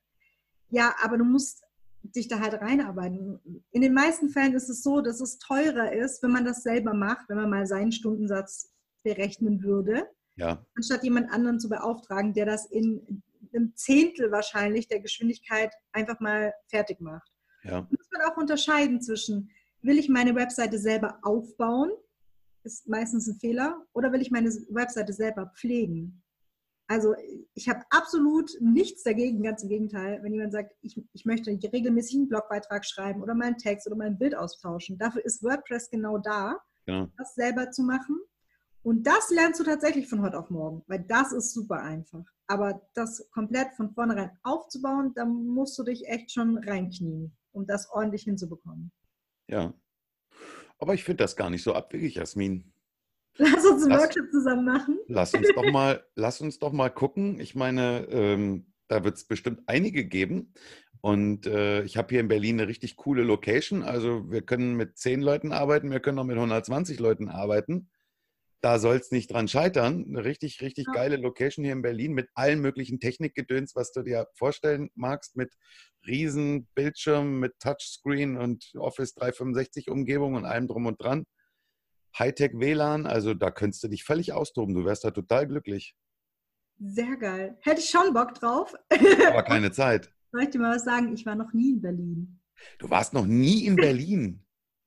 Speaker 2: ja, aber du musst dich da halt reinarbeiten. In den meisten Fällen ist es so, dass es teurer ist, wenn man das selber macht, wenn man mal seinen Stundensatz berechnen würde,
Speaker 1: ja.
Speaker 2: anstatt jemand anderen zu beauftragen, der das in einem Zehntel wahrscheinlich der Geschwindigkeit einfach mal fertig macht.
Speaker 1: Ja.
Speaker 2: Muss man auch unterscheiden zwischen, will ich meine Webseite selber aufbauen, ist meistens ein Fehler, oder will ich meine Webseite selber pflegen? Also ich habe absolut nichts dagegen, ganz im Gegenteil, wenn jemand sagt, ich, ich möchte regelmäßig einen Blogbeitrag schreiben oder meinen Text oder mein Bild austauschen. Dafür ist WordPress genau da,
Speaker 1: ja.
Speaker 2: das selber zu machen. Und das lernst du tatsächlich von heute auf morgen, weil das ist super einfach. Aber das komplett von vornherein aufzubauen, da musst du dich echt schon reinknien, um das ordentlich hinzubekommen.
Speaker 1: Ja. Aber ich finde das gar nicht so abwegig, Jasmin.
Speaker 2: Lass uns einen lass, Workshop zusammen machen.
Speaker 1: Lass uns doch mal, lass uns doch mal gucken. Ich meine, ähm, da wird es bestimmt einige geben. Und äh, ich habe hier in Berlin eine richtig coole Location. Also wir können mit zehn Leuten arbeiten, wir können auch mit 120 Leuten arbeiten da soll es nicht dran scheitern. Eine richtig, richtig ja. geile Location hier in Berlin mit allen möglichen Technikgedöns, was du dir vorstellen magst, mit riesen Bildschirmen, mit Touchscreen und Office 365 Umgebung und allem drum und dran. Hightech WLAN, also da könntest du dich völlig austoben. Du wärst da total glücklich.
Speaker 2: Sehr geil. Hätte ich schon Bock drauf.
Speaker 1: Aber keine Zeit.
Speaker 2: Soll ich dir mal was sagen? Ich war noch nie in Berlin.
Speaker 1: Du warst noch nie in Berlin.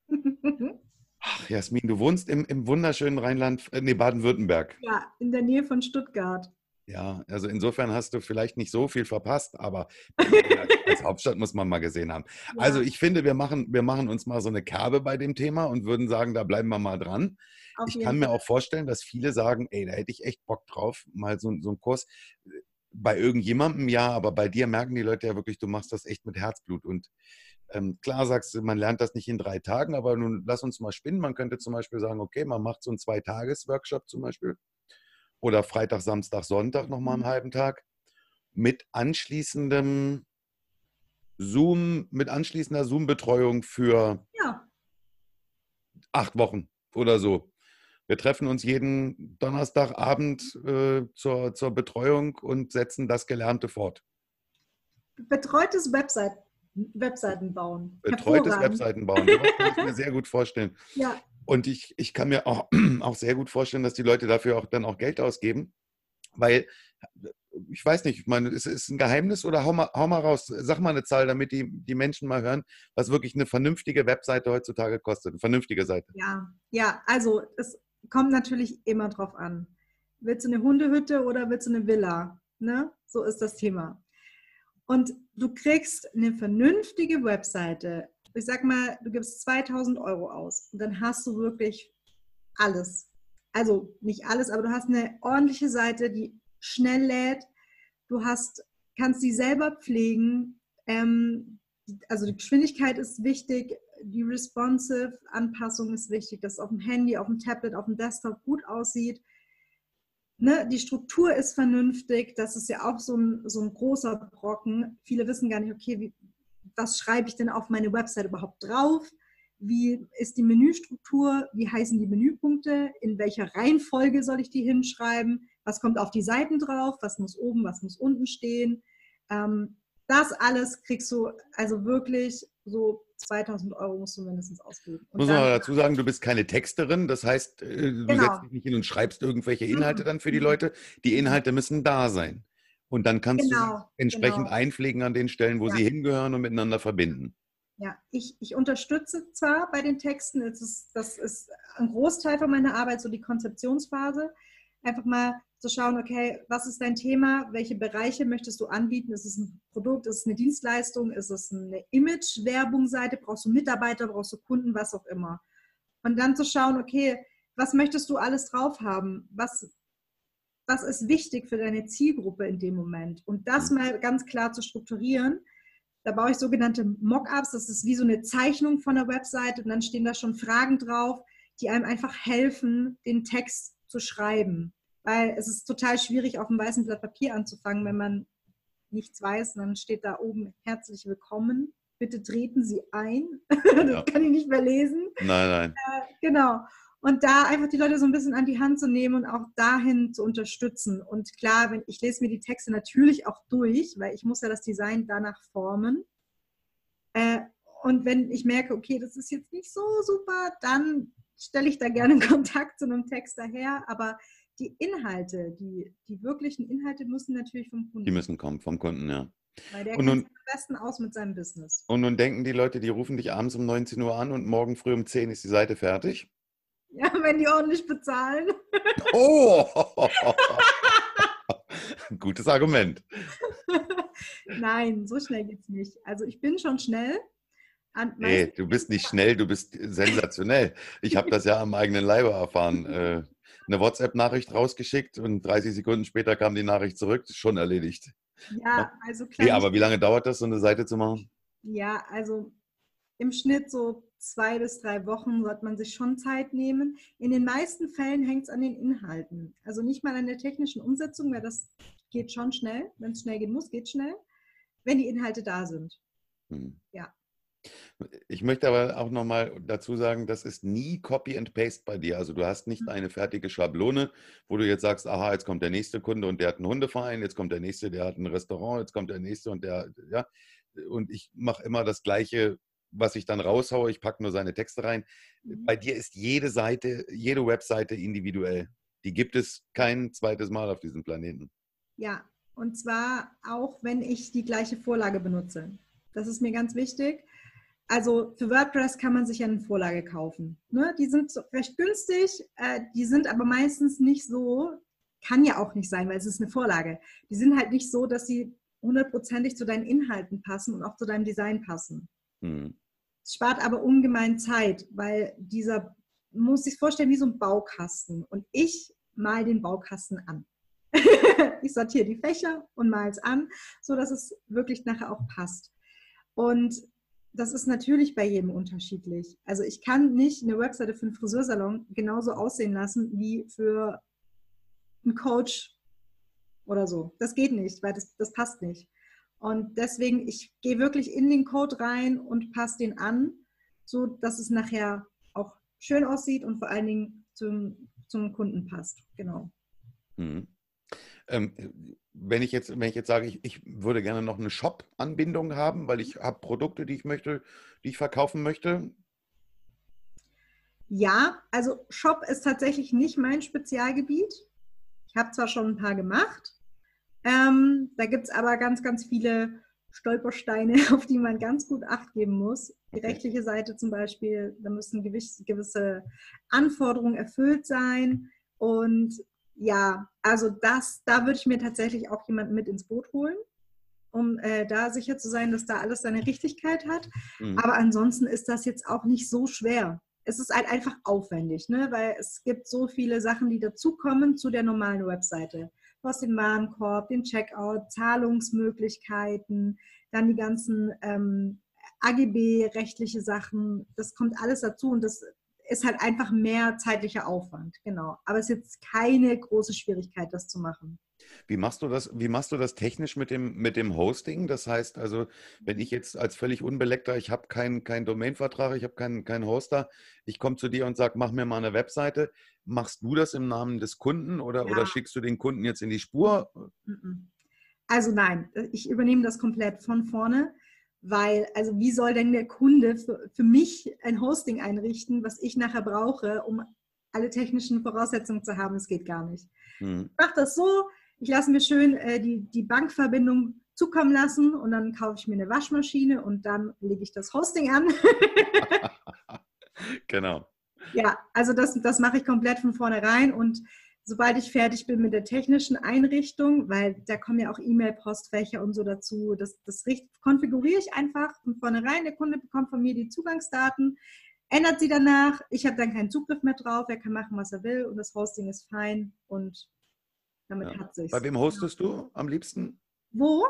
Speaker 1: Ach, Jasmin, du wohnst im, im wunderschönen Rheinland, äh, nee, Baden-Württemberg.
Speaker 2: Ja, in der Nähe von Stuttgart.
Speaker 1: Ja, also insofern hast du vielleicht nicht so viel verpasst, aber als Hauptstadt muss man mal gesehen haben. Ja. Also ich finde, wir machen, wir machen uns mal so eine Kerbe bei dem Thema und würden sagen, da bleiben wir mal dran. Auf ich kann mir auch vorstellen, dass viele sagen, ey, da hätte ich echt Bock drauf, mal so, so einen Kurs. Bei irgendjemandem ja, aber bei dir merken die Leute ja wirklich, du machst das echt mit Herzblut. Und ähm, klar sagst du, man lernt das nicht in drei Tagen, aber nun lass uns mal spinnen. Man könnte zum Beispiel sagen, okay, man macht so einen Zwei-Tages-Workshop zum Beispiel. Oder Freitag, Samstag, Sonntag nochmal einen mhm. halben Tag. Mit anschließendem Zoom, mit anschließender Zoom-Betreuung für
Speaker 2: ja.
Speaker 1: acht Wochen oder so. Wir treffen uns jeden Donnerstagabend äh, zur, zur Betreuung und setzen das Gelernte fort.
Speaker 2: Betreutes Website Webseiten bauen.
Speaker 1: Betreutes Webseiten bauen. Das kann ich mir sehr gut vorstellen.
Speaker 2: Ja.
Speaker 1: Und ich, ich kann mir auch, auch sehr gut vorstellen, dass die Leute dafür auch dann auch Geld ausgeben, weil ich weiß nicht, ich meine, ist es ein Geheimnis oder hau mal, hau mal raus, sag mal eine Zahl, damit die, die Menschen mal hören, was wirklich eine vernünftige Webseite heutzutage kostet, eine vernünftige Seite.
Speaker 2: Ja, ja, also es kommt natürlich immer drauf an. Willst du eine Hundehütte oder willst du eine Villa? Ne? So ist das Thema. Und du kriegst eine vernünftige Webseite. Ich sag mal, du gibst 2000 Euro aus und dann hast du wirklich alles. Also nicht alles, aber du hast eine ordentliche Seite, die schnell lädt. Du hast, kannst die selber pflegen. Ähm, also die Geschwindigkeit ist wichtig, die responsive Anpassung ist wichtig, dass es auf dem Handy, auf dem Tablet, auf dem Desktop gut aussieht ne, die Struktur ist vernünftig, das ist ja auch so ein, so ein großer Brocken. Viele wissen gar nicht, okay, wie, was schreibe ich denn auf meine Website überhaupt drauf? Wie ist die Menüstruktur? Wie heißen die Menüpunkte? In welcher Reihenfolge soll ich die hinschreiben? Was kommt auf die Seiten drauf? Was muss oben, was muss unten stehen? Ähm, das alles kriegst du also wirklich so 2000 Euro musst du mindestens ausgeben.
Speaker 1: Und Muss man dazu sagen, du bist keine Texterin, das heißt, äh, du genau. setzt dich nicht hin und schreibst irgendwelche Inhalte mhm. dann für die Leute. Die Inhalte müssen da sein. Und dann kannst genau. du entsprechend genau. einpflegen an den Stellen, wo ja. sie hingehören und miteinander verbinden.
Speaker 2: Ja, ich, ich unterstütze zwar bei den Texten, ist, das ist ein Großteil von meiner Arbeit, so die Konzeptionsphase. Einfach mal zu schauen, okay, was ist dein Thema, welche Bereiche möchtest du anbieten? Ist es ein Produkt, ist es eine Dienstleistung, ist es eine Image-Werbung-Seite, brauchst du Mitarbeiter, brauchst du Kunden, was auch immer. Und dann zu schauen, okay, was möchtest du alles drauf haben? Was, was ist wichtig für deine Zielgruppe in dem Moment? Und das mal ganz klar zu strukturieren. Da baue ich sogenannte Mockups. Das ist wie so eine Zeichnung von der Webseite und dann stehen da schon Fragen drauf, die einem einfach helfen, den Text zu schreiben. Weil es ist total schwierig, auf einem weißen Blatt Papier anzufangen, wenn man nichts weiß. Und dann steht da oben herzlich willkommen. Bitte treten Sie ein. das ja. kann ich nicht mehr lesen.
Speaker 1: Nein, nein.
Speaker 2: Äh, genau. Und da einfach die Leute so ein bisschen an die Hand zu nehmen und auch dahin zu unterstützen. Und klar, wenn, ich lese mir die Texte natürlich auch durch, weil ich muss ja das Design danach formen. Äh, und wenn ich merke, okay, das ist jetzt nicht so super, dann stelle ich da gerne Kontakt zu einem Text daher. Aber die Inhalte, die, die wirklichen Inhalte müssen natürlich vom
Speaker 1: Kunden. Die müssen kommen vom Kunden, ja.
Speaker 2: Weil der und nun, am besten aus mit seinem Business.
Speaker 1: Und nun denken die Leute, die rufen dich abends um 19 Uhr an und morgen früh um 10 ist die Seite fertig.
Speaker 2: Ja, wenn die ordentlich bezahlen.
Speaker 1: Oh! Gutes Argument.
Speaker 2: Nein, so schnell geht es nicht. Also ich bin schon schnell.
Speaker 1: Nee, du bist nicht schnell, du bist sensationell. Ich habe das ja am eigenen Leibe erfahren. Äh, eine WhatsApp-Nachricht rausgeschickt und 30 Sekunden später kam die Nachricht zurück, schon erledigt.
Speaker 2: Ja, also
Speaker 1: klar. Nee, aber wie lange dauert das, so eine Seite zu machen?
Speaker 2: Ja, also im Schnitt so zwei bis drei Wochen sollte man sich schon Zeit nehmen. In den meisten Fällen hängt es an den Inhalten. Also nicht mal an der technischen Umsetzung, weil das geht schon schnell. Wenn es schnell gehen muss, geht schnell. Wenn die Inhalte da sind. Hm. Ja.
Speaker 1: Ich möchte aber auch nochmal dazu sagen, das ist nie Copy and Paste bei dir. Also du hast nicht mhm. eine fertige Schablone, wo du jetzt sagst, aha, jetzt kommt der nächste Kunde und der hat einen Hundeverein, jetzt kommt der nächste, der hat ein Restaurant, jetzt kommt der nächste und der, ja. Und ich mache immer das Gleiche, was ich dann raushaue. Ich packe nur seine Texte rein. Mhm. Bei dir ist jede Seite, jede Webseite individuell. Die gibt es kein zweites Mal auf diesem Planeten.
Speaker 2: Ja, und zwar auch, wenn ich die gleiche Vorlage benutze. Das ist mir ganz wichtig also für WordPress kann man sich ja eine Vorlage kaufen. Ne? Die sind recht günstig, äh, die sind aber meistens nicht so, kann ja auch nicht sein, weil es ist eine Vorlage. Die sind halt nicht so, dass sie hundertprozentig zu deinen Inhalten passen und auch zu deinem Design passen. Mhm. Es spart aber ungemein Zeit, weil dieser, muss sich vorstellen, wie so ein Baukasten. Und ich mal den Baukasten an. ich sortiere die Fächer und mal es an, sodass es wirklich nachher auch passt. Und das ist natürlich bei jedem unterschiedlich. Also ich kann nicht eine Webseite für einen Friseursalon genauso aussehen lassen wie für einen Coach oder so. Das geht nicht, weil das, das passt nicht. Und deswegen, ich gehe wirklich in den Code rein und passe den an, so dass es nachher auch schön aussieht und vor allen Dingen zum, zum Kunden passt. Genau.
Speaker 1: Mhm. Ähm, wenn ich jetzt, wenn ich jetzt sage, ich, ich würde gerne noch eine Shop-Anbindung haben, weil ich habe Produkte, die ich möchte, die ich verkaufen möchte.
Speaker 2: Ja, also Shop ist tatsächlich nicht mein Spezialgebiet. Ich habe zwar schon ein paar gemacht, ähm, da gibt es aber ganz, ganz viele Stolpersteine, auf die man ganz gut Acht geben muss. Die okay. rechtliche Seite zum Beispiel, da müssen gewisse Anforderungen erfüllt sein. Und ja, also das, da würde ich mir tatsächlich auch jemanden mit ins Boot holen, um äh, da sicher zu sein, dass da alles seine Richtigkeit hat. Mhm. Aber ansonsten ist das jetzt auch nicht so schwer. Es ist halt einfach aufwendig, ne? weil es gibt so viele Sachen, die dazukommen zu der normalen Webseite. Du hast den Warenkorb, den Checkout, Zahlungsmöglichkeiten, dann die ganzen ähm, AGB-rechtliche Sachen. Das kommt alles dazu und das ist halt einfach mehr zeitlicher Aufwand, genau. Aber es ist jetzt keine große Schwierigkeit, das zu machen.
Speaker 1: Wie machst du das, wie machst du das technisch mit dem, mit dem Hosting? Das heißt also, wenn ich jetzt als völlig Unbeleckter, ich habe keinen kein Domainvertrag, ich habe keinen kein Hoster, ich komme zu dir und sage, mach mir mal eine Webseite. Machst du das im Namen des Kunden oder, ja. oder schickst du den Kunden jetzt in die Spur?
Speaker 2: Also nein, ich übernehme das komplett von vorne. Weil, also wie soll denn der Kunde für, für mich ein Hosting einrichten, was ich nachher brauche, um alle technischen Voraussetzungen zu haben? Es geht gar nicht. Mhm. Ich mache das so, ich lasse mir schön äh, die, die Bankverbindung zukommen lassen und dann kaufe ich mir eine Waschmaschine und dann lege ich das Hosting an.
Speaker 1: genau.
Speaker 2: Ja, also das, das mache ich komplett von vornherein und sobald ich fertig bin mit der technischen Einrichtung, weil da kommen ja auch E-Mail-Postfächer und so dazu, das, das konfiguriere ich einfach von vornherein. Der Kunde bekommt von mir die Zugangsdaten, ändert sie danach. Ich habe dann keinen Zugriff mehr drauf. Er kann machen, was er will und das Hosting ist fein und damit ja. hat sich.
Speaker 1: Bei wem hostest du am liebsten?
Speaker 2: Wo?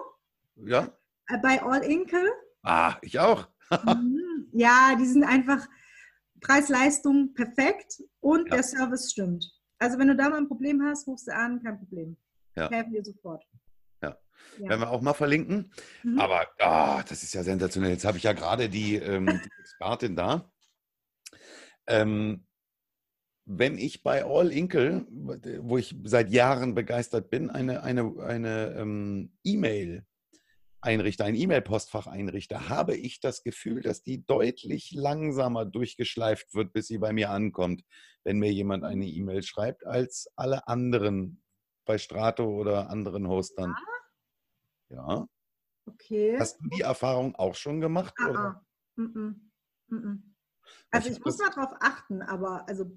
Speaker 1: Ja.
Speaker 2: Äh, bei All Inkle.
Speaker 1: Ah, ich auch.
Speaker 2: Mhm. ja, die sind einfach Preis-Leistung perfekt und ja. der Service stimmt. Also wenn du da mal ein Problem hast, rufst du an, kein Problem. Ja. Helfen dir sofort.
Speaker 1: Ja. ja. Werden wir auch mal verlinken. Mhm. Aber oh, das ist ja sensationell. Jetzt habe ich ja gerade die, ähm, die Expertin da. Ähm, wenn ich bei All Inkle, wo ich seit Jahren begeistert bin, eine, eine, eine ähm, E-Mail einrichte, ein E-Mail-Postfach einrichte, habe ich das Gefühl, dass die deutlich langsamer durchgeschleift wird, bis sie bei mir ankommt, wenn mir jemand eine E-Mail schreibt, als alle anderen bei Strato oder anderen Hostern. Ja. ja.
Speaker 2: Okay.
Speaker 1: Hast du die Erfahrung auch schon gemacht? Ah, oder? Ah. Mm
Speaker 2: -mm. Also ich, ich muss mal drauf achten, aber also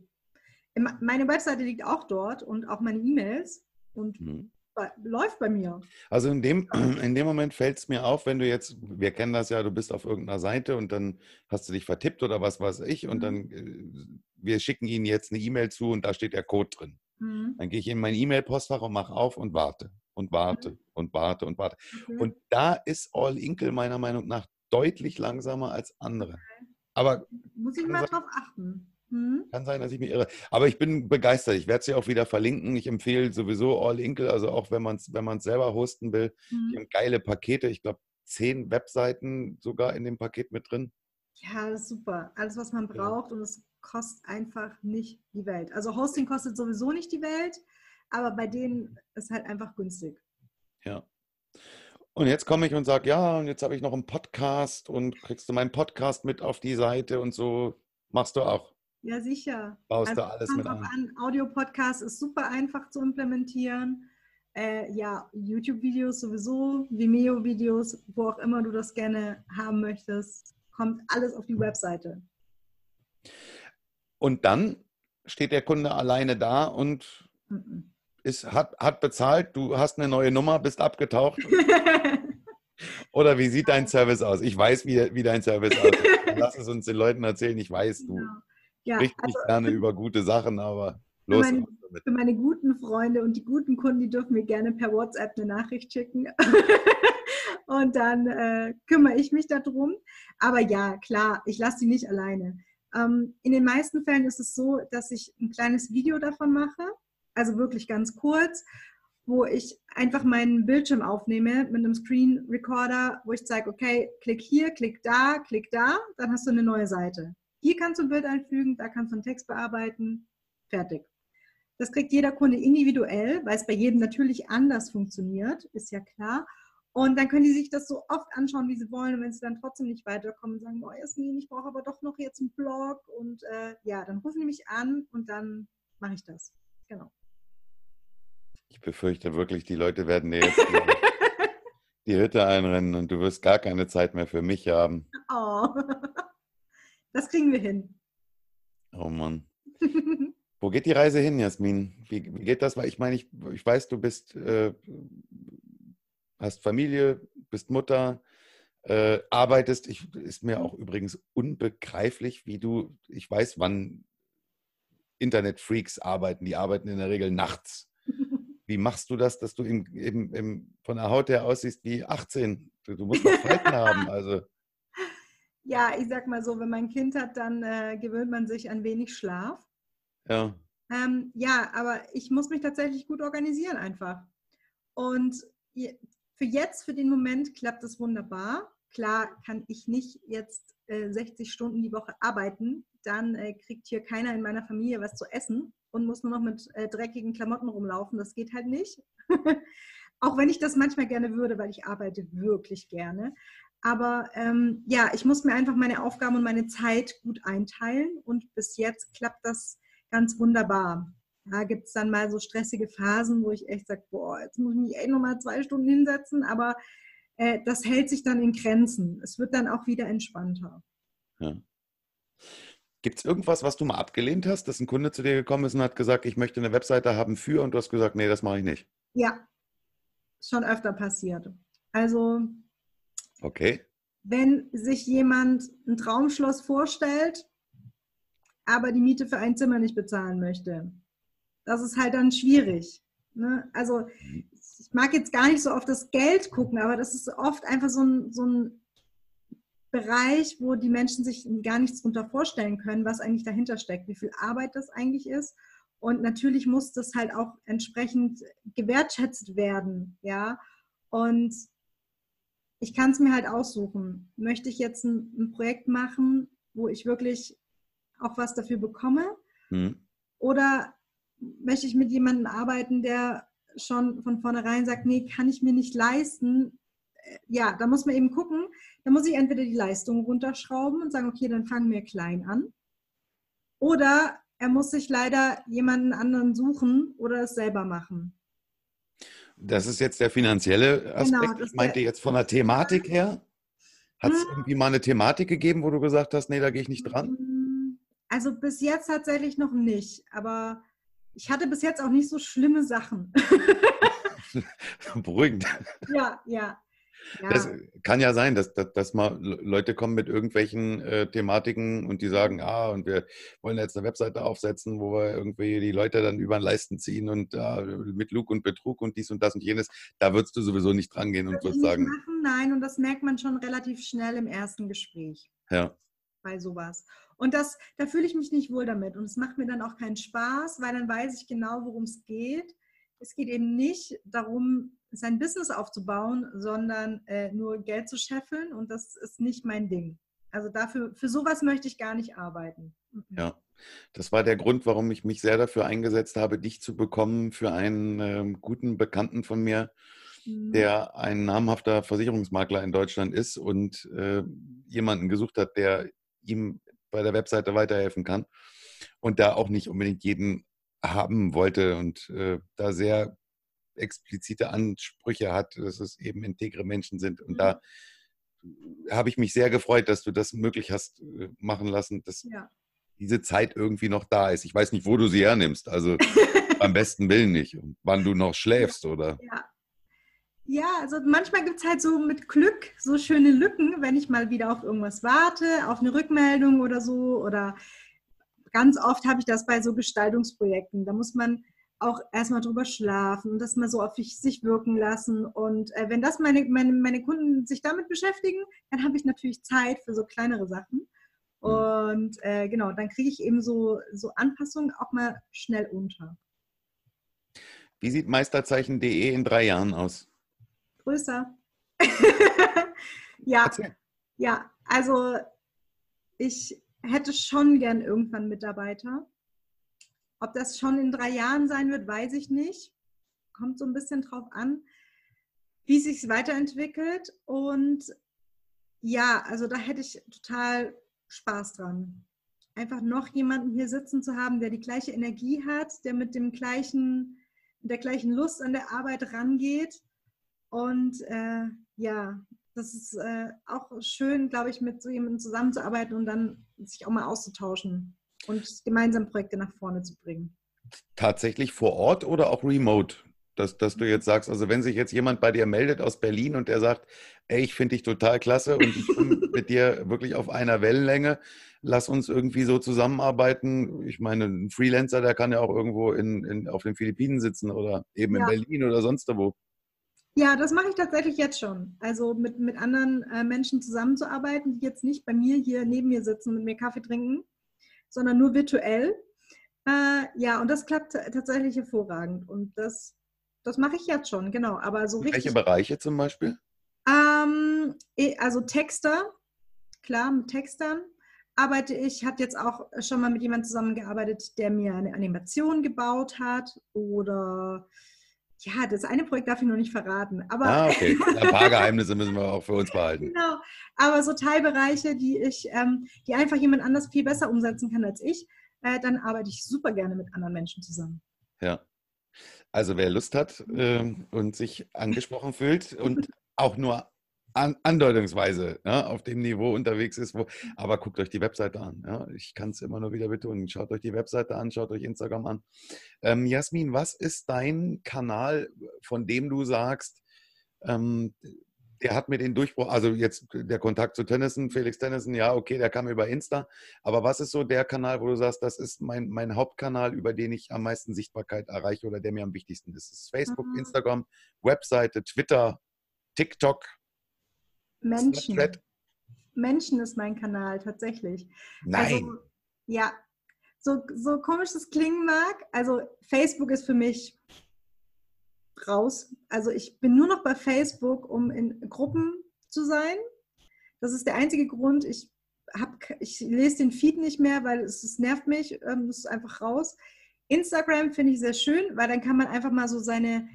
Speaker 2: meine Webseite liegt auch dort und auch meine E-Mails und mhm. Bei, läuft bei mir.
Speaker 1: Also in dem, in dem Moment fällt es mir auf, wenn du jetzt, wir kennen das ja, du bist auf irgendeiner Seite und dann hast du dich vertippt oder was weiß ich und mhm. dann, äh, wir schicken Ihnen jetzt eine E-Mail zu und da steht der Code drin. Mhm. Dann gehe ich in mein E-Mail-Postfach und mache auf und warte und warte mhm. und warte und warte. Okay. Und da ist All Inkle meiner Meinung nach deutlich langsamer als andere. Aber
Speaker 2: muss ich mal drauf achten. Hm?
Speaker 1: Kann sein, dass ich mich irre. Aber ich bin begeistert. Ich werde sie auch wieder verlinken. Ich empfehle sowieso All Inkle, also auch wenn man es wenn selber hosten will. Hm. Die haben geile Pakete. Ich glaube, zehn Webseiten sogar in dem Paket mit drin.
Speaker 2: Ja, super. Alles, was man braucht ja. und es kostet einfach nicht die Welt. Also Hosting kostet sowieso nicht die Welt, aber bei denen ist halt einfach günstig.
Speaker 1: Ja. Und jetzt komme ich und sage, ja, und jetzt habe ich noch einen Podcast und kriegst du meinen Podcast mit auf die Seite und so machst du auch.
Speaker 2: Ja, sicher.
Speaker 1: Baust also, du alles mit an. an.
Speaker 2: Audio-Podcast ist super einfach zu implementieren. Äh, ja, YouTube-Videos sowieso, Vimeo-Videos, wo auch immer du das gerne haben möchtest, kommt alles auf die Webseite.
Speaker 1: Und dann steht der Kunde alleine da und ist, hat, hat bezahlt, du hast eine neue Nummer, bist abgetaucht. Oder wie sieht dein Service aus? Ich weiß, wie, wie dein Service aussieht. Lass es uns den Leuten erzählen. Ich weiß, du genau ja, spricht also, gerne über gute Sachen, aber los.
Speaker 2: Für meine, für meine guten Freunde und die guten Kunden, die dürfen mir gerne per WhatsApp eine Nachricht schicken. und dann äh, kümmere ich mich darum. Aber ja, klar, ich lasse sie nicht alleine. Ähm, in den meisten Fällen ist es so, dass ich ein kleines Video davon mache, also wirklich ganz kurz, wo ich einfach meinen Bildschirm aufnehme mit einem Screen Recorder, wo ich zeige, okay, klick hier, klick da, klick da, dann hast du eine neue Seite. Hier kannst du ein Bild einfügen, da kannst du einen Text bearbeiten, fertig. Das kriegt jeder Kunde individuell, weil es bei jedem natürlich anders funktioniert, ist ja klar. Und dann können die sich das so oft anschauen, wie sie wollen. Und wenn sie dann trotzdem nicht weiterkommen, sagen, oh Jasmin, ich brauche aber doch noch jetzt einen Blog. Und äh, ja, dann rufen die mich an und dann mache ich das. Genau.
Speaker 1: Ich befürchte wirklich, die Leute werden dir jetzt die, die Hütte einrennen und du wirst gar keine Zeit mehr für mich haben.
Speaker 2: Oh. Das kriegen wir hin.
Speaker 1: Oh Mann. Wo geht die Reise hin, Jasmin? Wie, wie geht das? Weil ich meine, ich, ich weiß, du bist, äh, hast Familie, bist Mutter, äh, arbeitest. Ich, ist mir auch übrigens unbegreiflich, wie du, ich weiß, wann Internetfreaks arbeiten. Die arbeiten in der Regel nachts. Wie machst du das, dass du im, im, im, von der Haut her aussiehst wie 18? Du, du musst noch Falten haben. Also
Speaker 2: ja, ich sag mal so, wenn man ein Kind hat, dann äh, gewöhnt man sich an wenig Schlaf.
Speaker 1: Ja.
Speaker 2: Ähm, ja, aber ich muss mich tatsächlich gut organisieren einfach. Und für jetzt, für den Moment klappt das wunderbar. Klar kann ich nicht jetzt äh, 60 Stunden die Woche arbeiten, dann äh, kriegt hier keiner in meiner Familie was zu essen und muss nur noch mit äh, dreckigen Klamotten rumlaufen. Das geht halt nicht. Auch wenn ich das manchmal gerne würde, weil ich arbeite wirklich gerne. Aber ähm, ja, ich muss mir einfach meine Aufgaben und meine Zeit gut einteilen und bis jetzt klappt das ganz wunderbar. Da gibt es dann mal so stressige Phasen, wo ich echt sage, boah, jetzt muss ich mich echt nochmal zwei Stunden hinsetzen, aber äh, das hält sich dann in Grenzen. Es wird dann auch wieder entspannter.
Speaker 1: Ja. Gibt es irgendwas, was du mal abgelehnt hast, dass ein Kunde zu dir gekommen ist und hat gesagt, ich möchte eine Webseite haben für und du hast gesagt, nee, das mache ich nicht?
Speaker 2: Ja, schon öfter passiert. Also,
Speaker 1: okay.
Speaker 2: wenn sich jemand ein Traumschloss vorstellt, aber die Miete für ein Zimmer nicht bezahlen möchte, das ist halt dann schwierig. Ne? Also, ich mag jetzt gar nicht so auf das Geld gucken, aber das ist oft einfach so ein, so ein Bereich, wo die Menschen sich gar nichts darunter vorstellen können, was eigentlich dahinter steckt, wie viel Arbeit das eigentlich ist. Und natürlich muss das halt auch entsprechend gewertschätzt werden, ja. Und ich kann es mir halt aussuchen. Möchte ich jetzt ein, ein, Projekt machen, wo ich wirklich auch was dafür bekomme? Mhm. Oder möchte ich mit jemandem arbeiten, der schon von vornherein sagt, nee, kann ich mir nicht leisten, ja, da muss man eben gucken, da muss ich entweder die Leistung runterschrauben und sagen, okay, dann fangen wir klein an. Oder er muss sich leider jemanden anderen suchen oder es selber machen.
Speaker 1: Das ist jetzt der finanzielle Aspekt. Genau, ich meinte jetzt von der Thematik her. Hat es hm. irgendwie mal eine Thematik gegeben, wo du gesagt hast, nee, da gehe ich nicht dran? Hm,
Speaker 2: also bis jetzt tatsächlich noch nicht. Aber ich hatte bis jetzt auch nicht so schlimme Sachen.
Speaker 1: Beruhigend.
Speaker 2: Ja, ja.
Speaker 1: Ja. Das kann ja sein, dass, dass, dass mal Leute kommen mit irgendwelchen äh, Thematiken und die sagen, ah, und wir wollen jetzt eine Webseite aufsetzen, wo wir irgendwie die Leute dann über den Leisten ziehen und äh, mit Lug und Betrug und dies und das und jenes. Da würdest du sowieso nicht dran gehen und würdest sagen.
Speaker 2: Machen, nein, und das merkt man schon relativ schnell im ersten Gespräch.
Speaker 1: Ja.
Speaker 2: Bei sowas. Und das, da fühle ich mich nicht wohl damit. Und es macht mir dann auch keinen Spaß, weil dann weiß ich genau, worum es geht. Es geht eben nicht darum, sein Business aufzubauen, sondern äh, nur Geld zu scheffeln und das ist nicht mein Ding. Also dafür, für sowas möchte ich gar nicht arbeiten.
Speaker 1: Ja, das war der Grund, warum ich mich sehr dafür eingesetzt habe, dich zu bekommen für einen äh, guten Bekannten von mir, mhm. der ein namhafter Versicherungsmakler in Deutschland ist und äh, jemanden gesucht hat, der ihm bei der Webseite weiterhelfen kann und da auch nicht unbedingt jeden haben wollte und äh, da sehr explizite Ansprüche hat, dass es eben integre Menschen sind. Und mhm. da habe ich mich sehr gefreut, dass du das möglich hast äh, machen lassen, dass ja. diese Zeit irgendwie noch da ist. Ich weiß nicht, wo du sie hernimmst, also am besten Willen nicht. Und wann du noch schläfst, oder?
Speaker 2: Ja. Ja, also manchmal gibt es halt so mit Glück so schöne Lücken, wenn ich mal wieder auf irgendwas warte, auf eine Rückmeldung oder so. Oder ganz oft habe ich das bei so Gestaltungsprojekten. Da muss man auch erstmal drüber schlafen und das mal so auf sich wirken lassen. Und äh, wenn das meine, meine, meine Kunden sich damit beschäftigen, dann habe ich natürlich Zeit für so kleinere Sachen. Mhm. Und äh, genau, dann kriege ich eben so, so Anpassungen auch mal schnell unter.
Speaker 1: Wie sieht Meisterzeichen.de in drei Jahren aus?
Speaker 2: Größer. ja, ja, also ich hätte schon gern irgendwann Mitarbeiter. Ob das schon in drei Jahren sein wird, weiß ich nicht. Kommt so ein bisschen drauf an, wie sich es weiterentwickelt. Und ja, also da hätte ich total Spaß dran. Einfach noch jemanden hier sitzen zu haben, der die gleiche Energie hat, der mit dem gleichen, der gleichen Lust an der Arbeit rangeht. Und äh, ja, das ist äh, auch schön, glaube ich, mit so jemandem zusammenzuarbeiten und dann sich auch mal auszutauschen und gemeinsam Projekte nach vorne zu bringen.
Speaker 1: Tatsächlich vor Ort oder auch remote? Dass, dass du jetzt sagst, also wenn sich jetzt jemand bei dir meldet aus Berlin und der sagt, ey, ich finde dich total klasse und ich bin mit dir wirklich auf einer Wellenlänge, lass uns irgendwie so zusammenarbeiten. Ich meine, ein Freelancer, der kann ja auch irgendwo in, in, auf den Philippinen sitzen oder eben ja. in Berlin oder sonst wo.
Speaker 2: Ja, das mache ich tatsächlich jetzt schon. Also mit, mit anderen äh, Menschen zusammenzuarbeiten, die jetzt nicht bei mir hier neben mir sitzen und mit mir Kaffee trinken, sondern nur virtuell. Äh, ja, und das klappt tatsächlich hervorragend. Und das, das mache ich jetzt schon, genau. Aber so
Speaker 1: richtig, Welche Bereiche zum Beispiel?
Speaker 2: Ähm, also Texter, klar, mit Textern arbeite ich, habe jetzt auch schon mal mit jemandem zusammengearbeitet, der mir eine Animation gebaut hat oder ja, das eine Projekt darf ich noch nicht verraten. Aber
Speaker 1: ah, okay. Ein paar Geheimnisse müssen wir auch für uns behalten.
Speaker 2: Genau. Aber so Teilbereiche, die ich, ähm, die einfach jemand anders viel besser umsetzen kann als ich, äh, dann arbeite ich super gerne mit anderen Menschen zusammen.
Speaker 1: Ja. Also wer Lust hat äh, und sich angesprochen fühlt und auch nur an, andeutungsweise ja, auf dem Niveau unterwegs ist. Wo, aber guckt euch die Webseite an. Ja. Ich kann es immer nur wieder betonen. Schaut euch die Webseite an, schaut euch Instagram an. Ähm, Jasmin, was ist dein Kanal, von dem du sagst, ähm, der hat mir den Durchbruch, also jetzt der Kontakt zu Tennyson, Felix Tennyson, ja, okay, der kam über Insta. Aber was ist so der Kanal, wo du sagst, das ist mein, mein Hauptkanal, über den ich am meisten Sichtbarkeit erreiche oder der mir am wichtigsten ist? Das ist Facebook, mhm. Instagram, Webseite, Twitter, TikTok,
Speaker 2: Menschen. Snapchat? Menschen ist mein Kanal, tatsächlich.
Speaker 1: Nein.
Speaker 2: Also, ja, so, so komisch das klingen mag, also Facebook ist für mich raus. Also ich bin nur noch bei Facebook, um in Gruppen zu sein. Das ist der einzige Grund. Ich, hab, ich lese den Feed nicht mehr, weil es, es nervt mich. Ähm, es ist einfach raus. Instagram finde ich sehr schön, weil dann kann man einfach mal so seine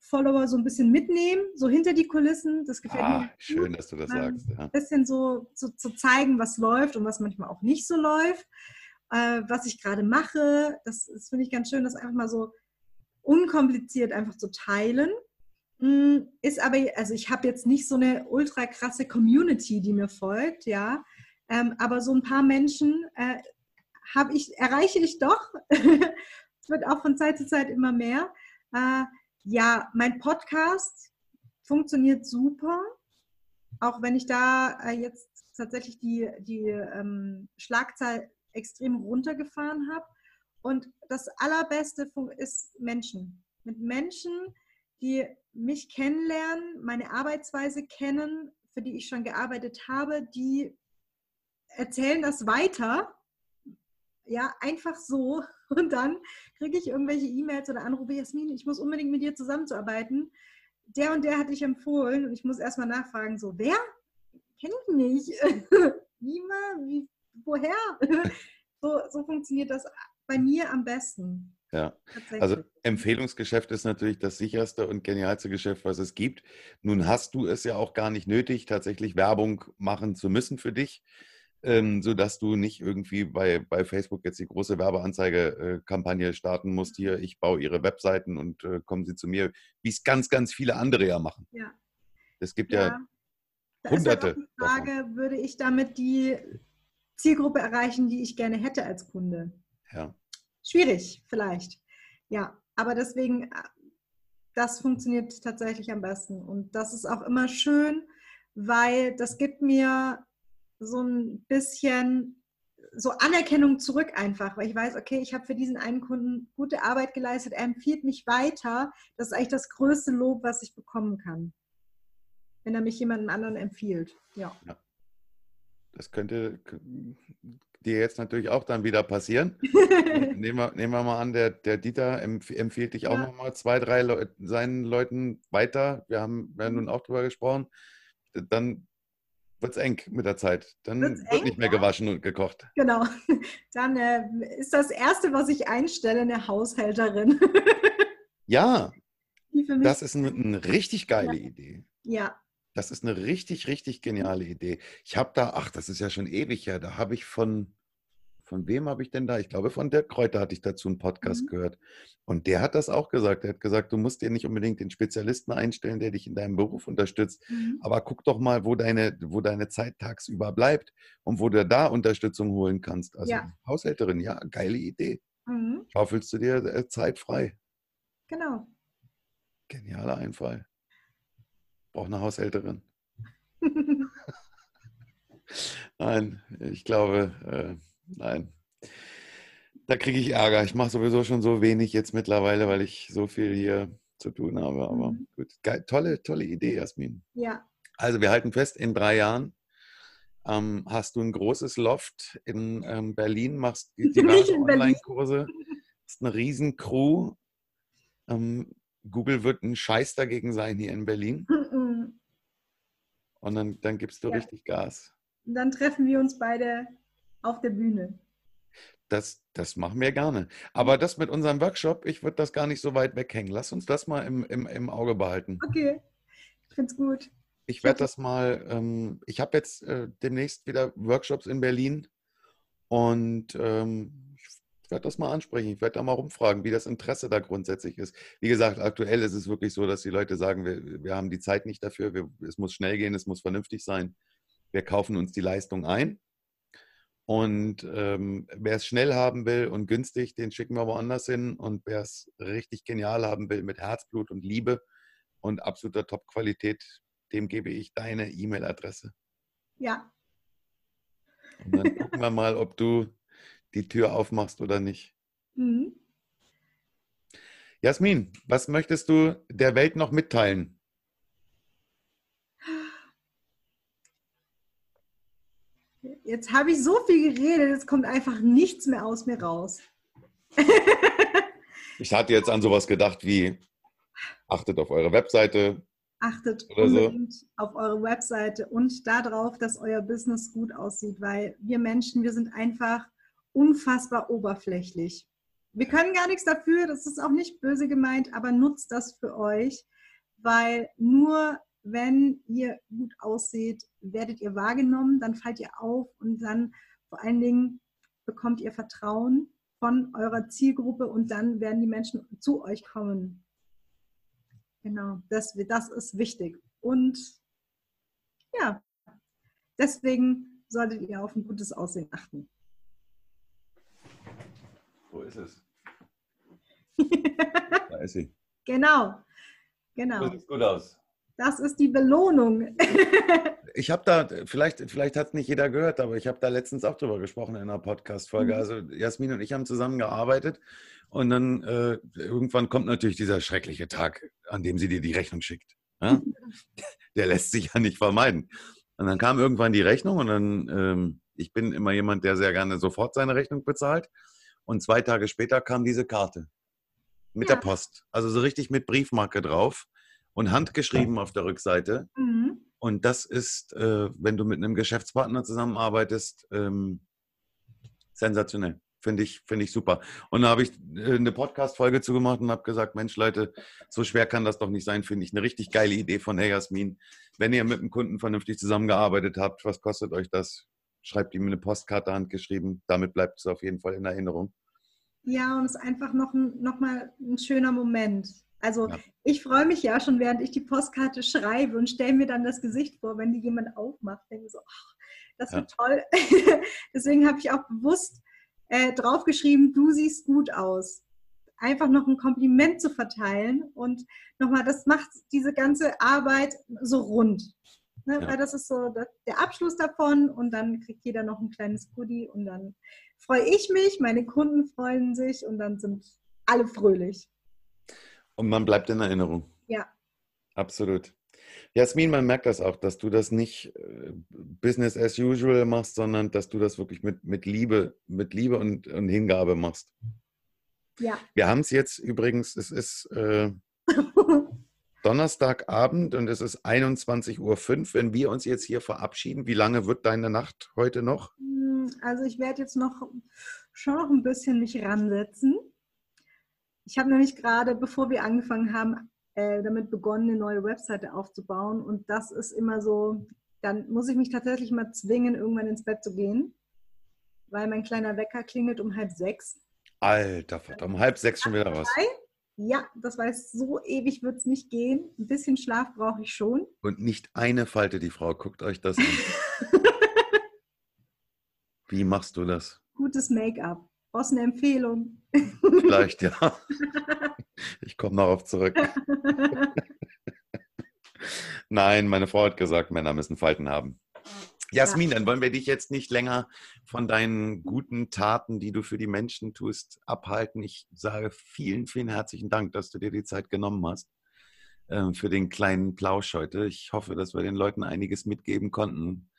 Speaker 2: Follower so ein bisschen mitnehmen, so hinter die Kulissen. Das gefällt ah, mir.
Speaker 1: Schön, dass du das
Speaker 2: mal
Speaker 1: sagst.
Speaker 2: Ein bisschen so zu so, so zeigen, was läuft und was manchmal auch nicht so läuft. Äh, was ich gerade mache, das, das finde ich ganz schön, das einfach mal so unkompliziert einfach zu teilen. Mm, ist aber, also ich habe jetzt nicht so eine ultra krasse Community, die mir folgt, ja. Ähm, aber so ein paar Menschen äh, ich, erreiche ich doch. es wird auch von Zeit zu Zeit immer mehr. Äh, ja, mein Podcast funktioniert super, auch wenn ich da äh, jetzt tatsächlich die, die ähm, Schlagzahl extrem runtergefahren habe. Und das Allerbeste ist Menschen. Mit Menschen, die mich kennenlernen, meine Arbeitsweise kennen, für die ich schon gearbeitet habe, die erzählen das weiter. Ja, einfach so. Und dann kriege ich irgendwelche E-Mails oder Anrufe, Jasmin, ich muss unbedingt mit dir zusammenzuarbeiten. Der und der hat dich empfohlen und ich muss erstmal nachfragen, so, wer? Kenne ich nicht. Wie mal? Wie, woher? so, so funktioniert das bei mir am besten.
Speaker 1: Ja, also Empfehlungsgeschäft ist natürlich das sicherste und genialste Geschäft, was es gibt. Nun hast du es ja auch gar nicht nötig, tatsächlich Werbung machen zu müssen für dich, ähm, sodass du nicht irgendwie bei, bei Facebook jetzt die große Werbeanzeige-Kampagne äh, starten musst. Hier, ich baue ihre Webseiten und äh, kommen sie zu mir, wie es ganz, ganz viele andere ja machen.
Speaker 2: Ja.
Speaker 1: Es gibt ja, ja
Speaker 2: da
Speaker 1: hunderte.
Speaker 2: Ist halt die Frage, davon. würde ich damit die Zielgruppe erreichen, die ich gerne hätte als Kunde?
Speaker 1: Ja
Speaker 2: schwierig vielleicht. Ja, aber deswegen, äh, das funktioniert tatsächlich am besten. Und das ist auch immer schön, weil das gibt mir so ein bisschen so Anerkennung zurück einfach, weil ich weiß, okay, ich habe für diesen einen Kunden gute Arbeit geleistet, er empfiehlt mich weiter. Das ist eigentlich das größte Lob, was ich bekommen kann, wenn er mich jemandem anderen empfiehlt. Ja. ja.
Speaker 1: Das könnte, dir jetzt natürlich auch dann wieder passieren. nehmen, wir, nehmen wir mal an, der, der Dieter empfiehlt dich auch ja. nochmal zwei, drei Leu seinen Leuten weiter. Wir haben ja nun auch drüber gesprochen. Dann wird es eng mit der Zeit. Dann Wird's wird eng, nicht mehr gewaschen und gekocht.
Speaker 2: Genau. Dann äh, ist das Erste, was ich einstelle, eine Haushälterin.
Speaker 1: ja, das ist eine, eine richtig geile
Speaker 2: ja.
Speaker 1: Idee.
Speaker 2: Ja,
Speaker 1: das ist eine richtig, richtig geniale Idee. Ich habe da, ach, das ist ja schon ewig her, da habe ich von, von wem habe ich denn da? Ich glaube, von Dirk Kräuter hatte ich dazu einen Podcast mhm. gehört. Und der hat das auch gesagt. Er hat gesagt, du musst dir nicht unbedingt den Spezialisten einstellen, der dich in deinem Beruf unterstützt. Mhm. Aber guck doch mal, wo deine, wo deine Zeit tagsüber bleibt und wo du da Unterstützung holen kannst. Also ja. Haushälterin, ja, geile Idee. Mhm. Schaufelst du dir äh, Zeit frei.
Speaker 2: Genau.
Speaker 1: Genialer Einfall. Braucht eine Haushälterin. nein, ich glaube, äh, nein. Da kriege ich Ärger. Ich mache sowieso schon so wenig jetzt mittlerweile, weil ich so viel hier zu tun habe. Aber mhm. gut, Geil, tolle, tolle Idee, Jasmin.
Speaker 2: Ja.
Speaker 1: Also wir halten fest, in drei Jahren ähm, hast du ein großes Loft in ähm, Berlin, machst diverse Online-Kurse, hast eine riesen Crew. Ähm, Google wird ein Scheiß dagegen sein hier in Berlin. Und dann, dann gibst du ja. richtig Gas.
Speaker 2: Und dann treffen wir uns beide auf der Bühne.
Speaker 1: Das, das machen wir gerne. Aber das mit unserem Workshop, ich würde das gar nicht so weit weghängen. Lass uns das mal im, im, im Auge behalten.
Speaker 2: Okay, ich finde es gut.
Speaker 1: Ich werde das mal, ähm, ich habe jetzt äh, demnächst wieder Workshops in Berlin und ähm, ich werde das mal ansprechen. Ich werde da mal rumfragen, wie das Interesse da grundsätzlich ist. Wie gesagt, aktuell ist es wirklich so, dass die Leute sagen, wir, wir haben die Zeit nicht dafür, wir, es muss schnell gehen, es muss vernünftig sein. Wir kaufen uns die Leistung ein. Und ähm, wer es schnell haben will und günstig, den schicken wir woanders hin. Und wer es richtig genial haben will mit Herzblut und Liebe und absoluter Top-Qualität, dem gebe ich deine E-Mail-Adresse.
Speaker 2: Ja.
Speaker 1: Und dann gucken wir mal, ob du die Tür aufmachst oder nicht. Mhm. Jasmin, was möchtest du der Welt noch mitteilen?
Speaker 2: Jetzt habe ich so viel geredet, es kommt einfach nichts mehr aus mir raus.
Speaker 1: ich hatte jetzt an sowas gedacht wie, achtet auf eure Webseite.
Speaker 2: Achtet so. auf eure Webseite und darauf, dass euer Business gut aussieht, weil wir Menschen, wir sind einfach unfassbar oberflächlich. Wir können gar nichts dafür, das ist auch nicht böse gemeint, aber nutzt das für euch, weil nur wenn ihr gut ausseht, werdet ihr wahrgenommen, dann fallt ihr auf und dann vor allen Dingen bekommt ihr Vertrauen von eurer Zielgruppe und dann werden die Menschen zu euch kommen. Genau, das, das ist wichtig. Und ja, deswegen solltet ihr auf ein gutes Aussehen achten.
Speaker 1: Wo ist es? da ist sie.
Speaker 2: Genau, genau.
Speaker 1: Das sieht gut aus.
Speaker 2: Das ist die Belohnung.
Speaker 1: ich habe da, vielleicht, vielleicht hat es nicht jeder gehört, aber ich habe da letztens auch drüber gesprochen in einer Podcast-Folge. Mhm. Also Jasmin und ich haben zusammen gearbeitet und dann äh, irgendwann kommt natürlich dieser schreckliche Tag, an dem sie dir die Rechnung schickt. Ja? Der lässt sich ja nicht vermeiden. Und dann kam irgendwann die Rechnung und dann, ähm, ich bin immer jemand, der sehr gerne sofort seine Rechnung bezahlt. Und zwei Tage später kam diese Karte mit ja. der Post. Also so richtig mit Briefmarke drauf und handgeschrieben auf der Rückseite. Mhm. Und das ist, äh, wenn du mit einem Geschäftspartner zusammenarbeitest, ähm, sensationell. Finde ich, find ich super. Und da habe ich äh, eine Podcast-Folge zugemacht und habe gesagt, Mensch Leute, so schwer kann das doch nicht sein, finde ich eine richtig geile Idee von Hey Jasmin. Wenn ihr mit einem Kunden vernünftig zusammengearbeitet habt, was kostet euch das? Schreibt ihm eine Postkarte handgeschrieben. Damit bleibt es auf jeden Fall in Erinnerung.
Speaker 2: Ja, und es ist einfach noch, ein, noch mal ein schöner Moment. Also ja. ich freue mich ja schon, während ich die Postkarte schreibe und stelle mir dann das Gesicht vor, wenn die jemand aufmacht. Denke so, ach, das wird ja. toll. Deswegen habe ich auch bewusst äh, draufgeschrieben, du siehst gut aus. Einfach noch ein Kompliment zu verteilen und nochmal, das macht diese ganze Arbeit so rund. Ne? Ja. Weil das ist so der Abschluss davon und dann kriegt jeder noch ein kleines Goodie und dann freue ich mich, meine Kunden freuen sich und dann sind alle fröhlich.
Speaker 1: Und man bleibt in Erinnerung.
Speaker 2: Ja.
Speaker 1: Absolut. Jasmin, man merkt das auch, dass du das nicht äh, Business as usual machst, sondern dass du das wirklich mit, mit Liebe, mit Liebe und, und Hingabe machst.
Speaker 2: Ja.
Speaker 1: Wir haben es jetzt übrigens, es ist äh, Donnerstagabend und es ist 21.05 Uhr. Wenn wir uns jetzt hier verabschieden, wie lange wird deine Nacht heute noch?
Speaker 2: Hm, also ich werde jetzt noch schon noch ein bisschen mich ransetzen. Ich habe nämlich gerade, bevor wir angefangen haben, äh, damit begonnen, eine neue Webseite aufzubauen. Und das ist immer so, dann muss ich mich tatsächlich mal zwingen, irgendwann ins Bett zu gehen, weil mein kleiner Wecker klingelt um halb sechs.
Speaker 1: Alter, um halb sechs schon wieder raus.
Speaker 2: Ja, das weiß, so ewig wird es nicht gehen. Ein bisschen Schlaf brauche ich schon.
Speaker 1: Und nicht eine Falte, die Frau. Guckt euch das an. Wie machst du das?
Speaker 2: Gutes Make-up. Brauchst eine Empfehlung?
Speaker 1: Vielleicht, ja. Ich komme darauf zurück. Nein, meine Frau hat gesagt, Männer müssen Falten haben. Jasmin, dann wollen wir dich jetzt nicht länger von deinen guten Taten, die du für die Menschen tust, abhalten. Ich sage vielen, vielen herzlichen Dank, dass du dir die Zeit genommen hast äh, für den kleinen Plausch heute. Ich hoffe, dass wir den Leuten einiges mitgeben konnten,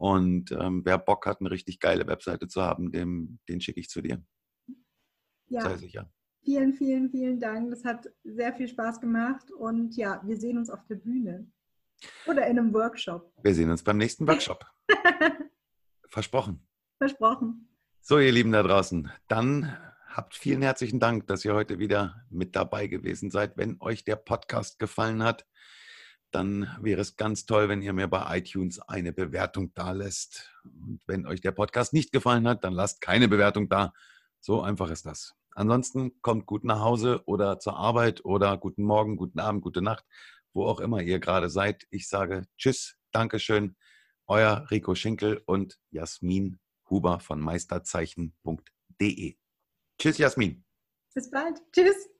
Speaker 1: und ähm, wer Bock hat, eine richtig geile Webseite zu haben, dem, den schicke ich zu dir.
Speaker 2: Ja. Sei sicher. Vielen, vielen, vielen Dank. Das hat sehr viel Spaß gemacht. Und ja, wir sehen uns auf der Bühne. Oder in einem Workshop.
Speaker 1: Wir sehen uns beim nächsten Workshop. Versprochen.
Speaker 2: Versprochen.
Speaker 1: So, ihr Lieben da draußen, dann habt vielen herzlichen Dank, dass ihr heute wieder mit dabei gewesen seid. Wenn euch der Podcast gefallen hat, dann wäre es ganz toll, wenn ihr mir bei iTunes eine Bewertung da lässt. Und wenn euch der Podcast nicht gefallen hat, dann lasst keine Bewertung da, So einfach ist das. Ansonsten kommt gut nach Hause oder zur Arbeit oder guten Morgen, guten Abend, gute Nacht, wo auch immer ihr gerade seid. Ich sage Tschüss, Dankeschön, euer Rico Schinkel und Jasmin Huber von meisterzeichen.de. Tschüss, Jasmin.
Speaker 2: Bis bald. Tschüss.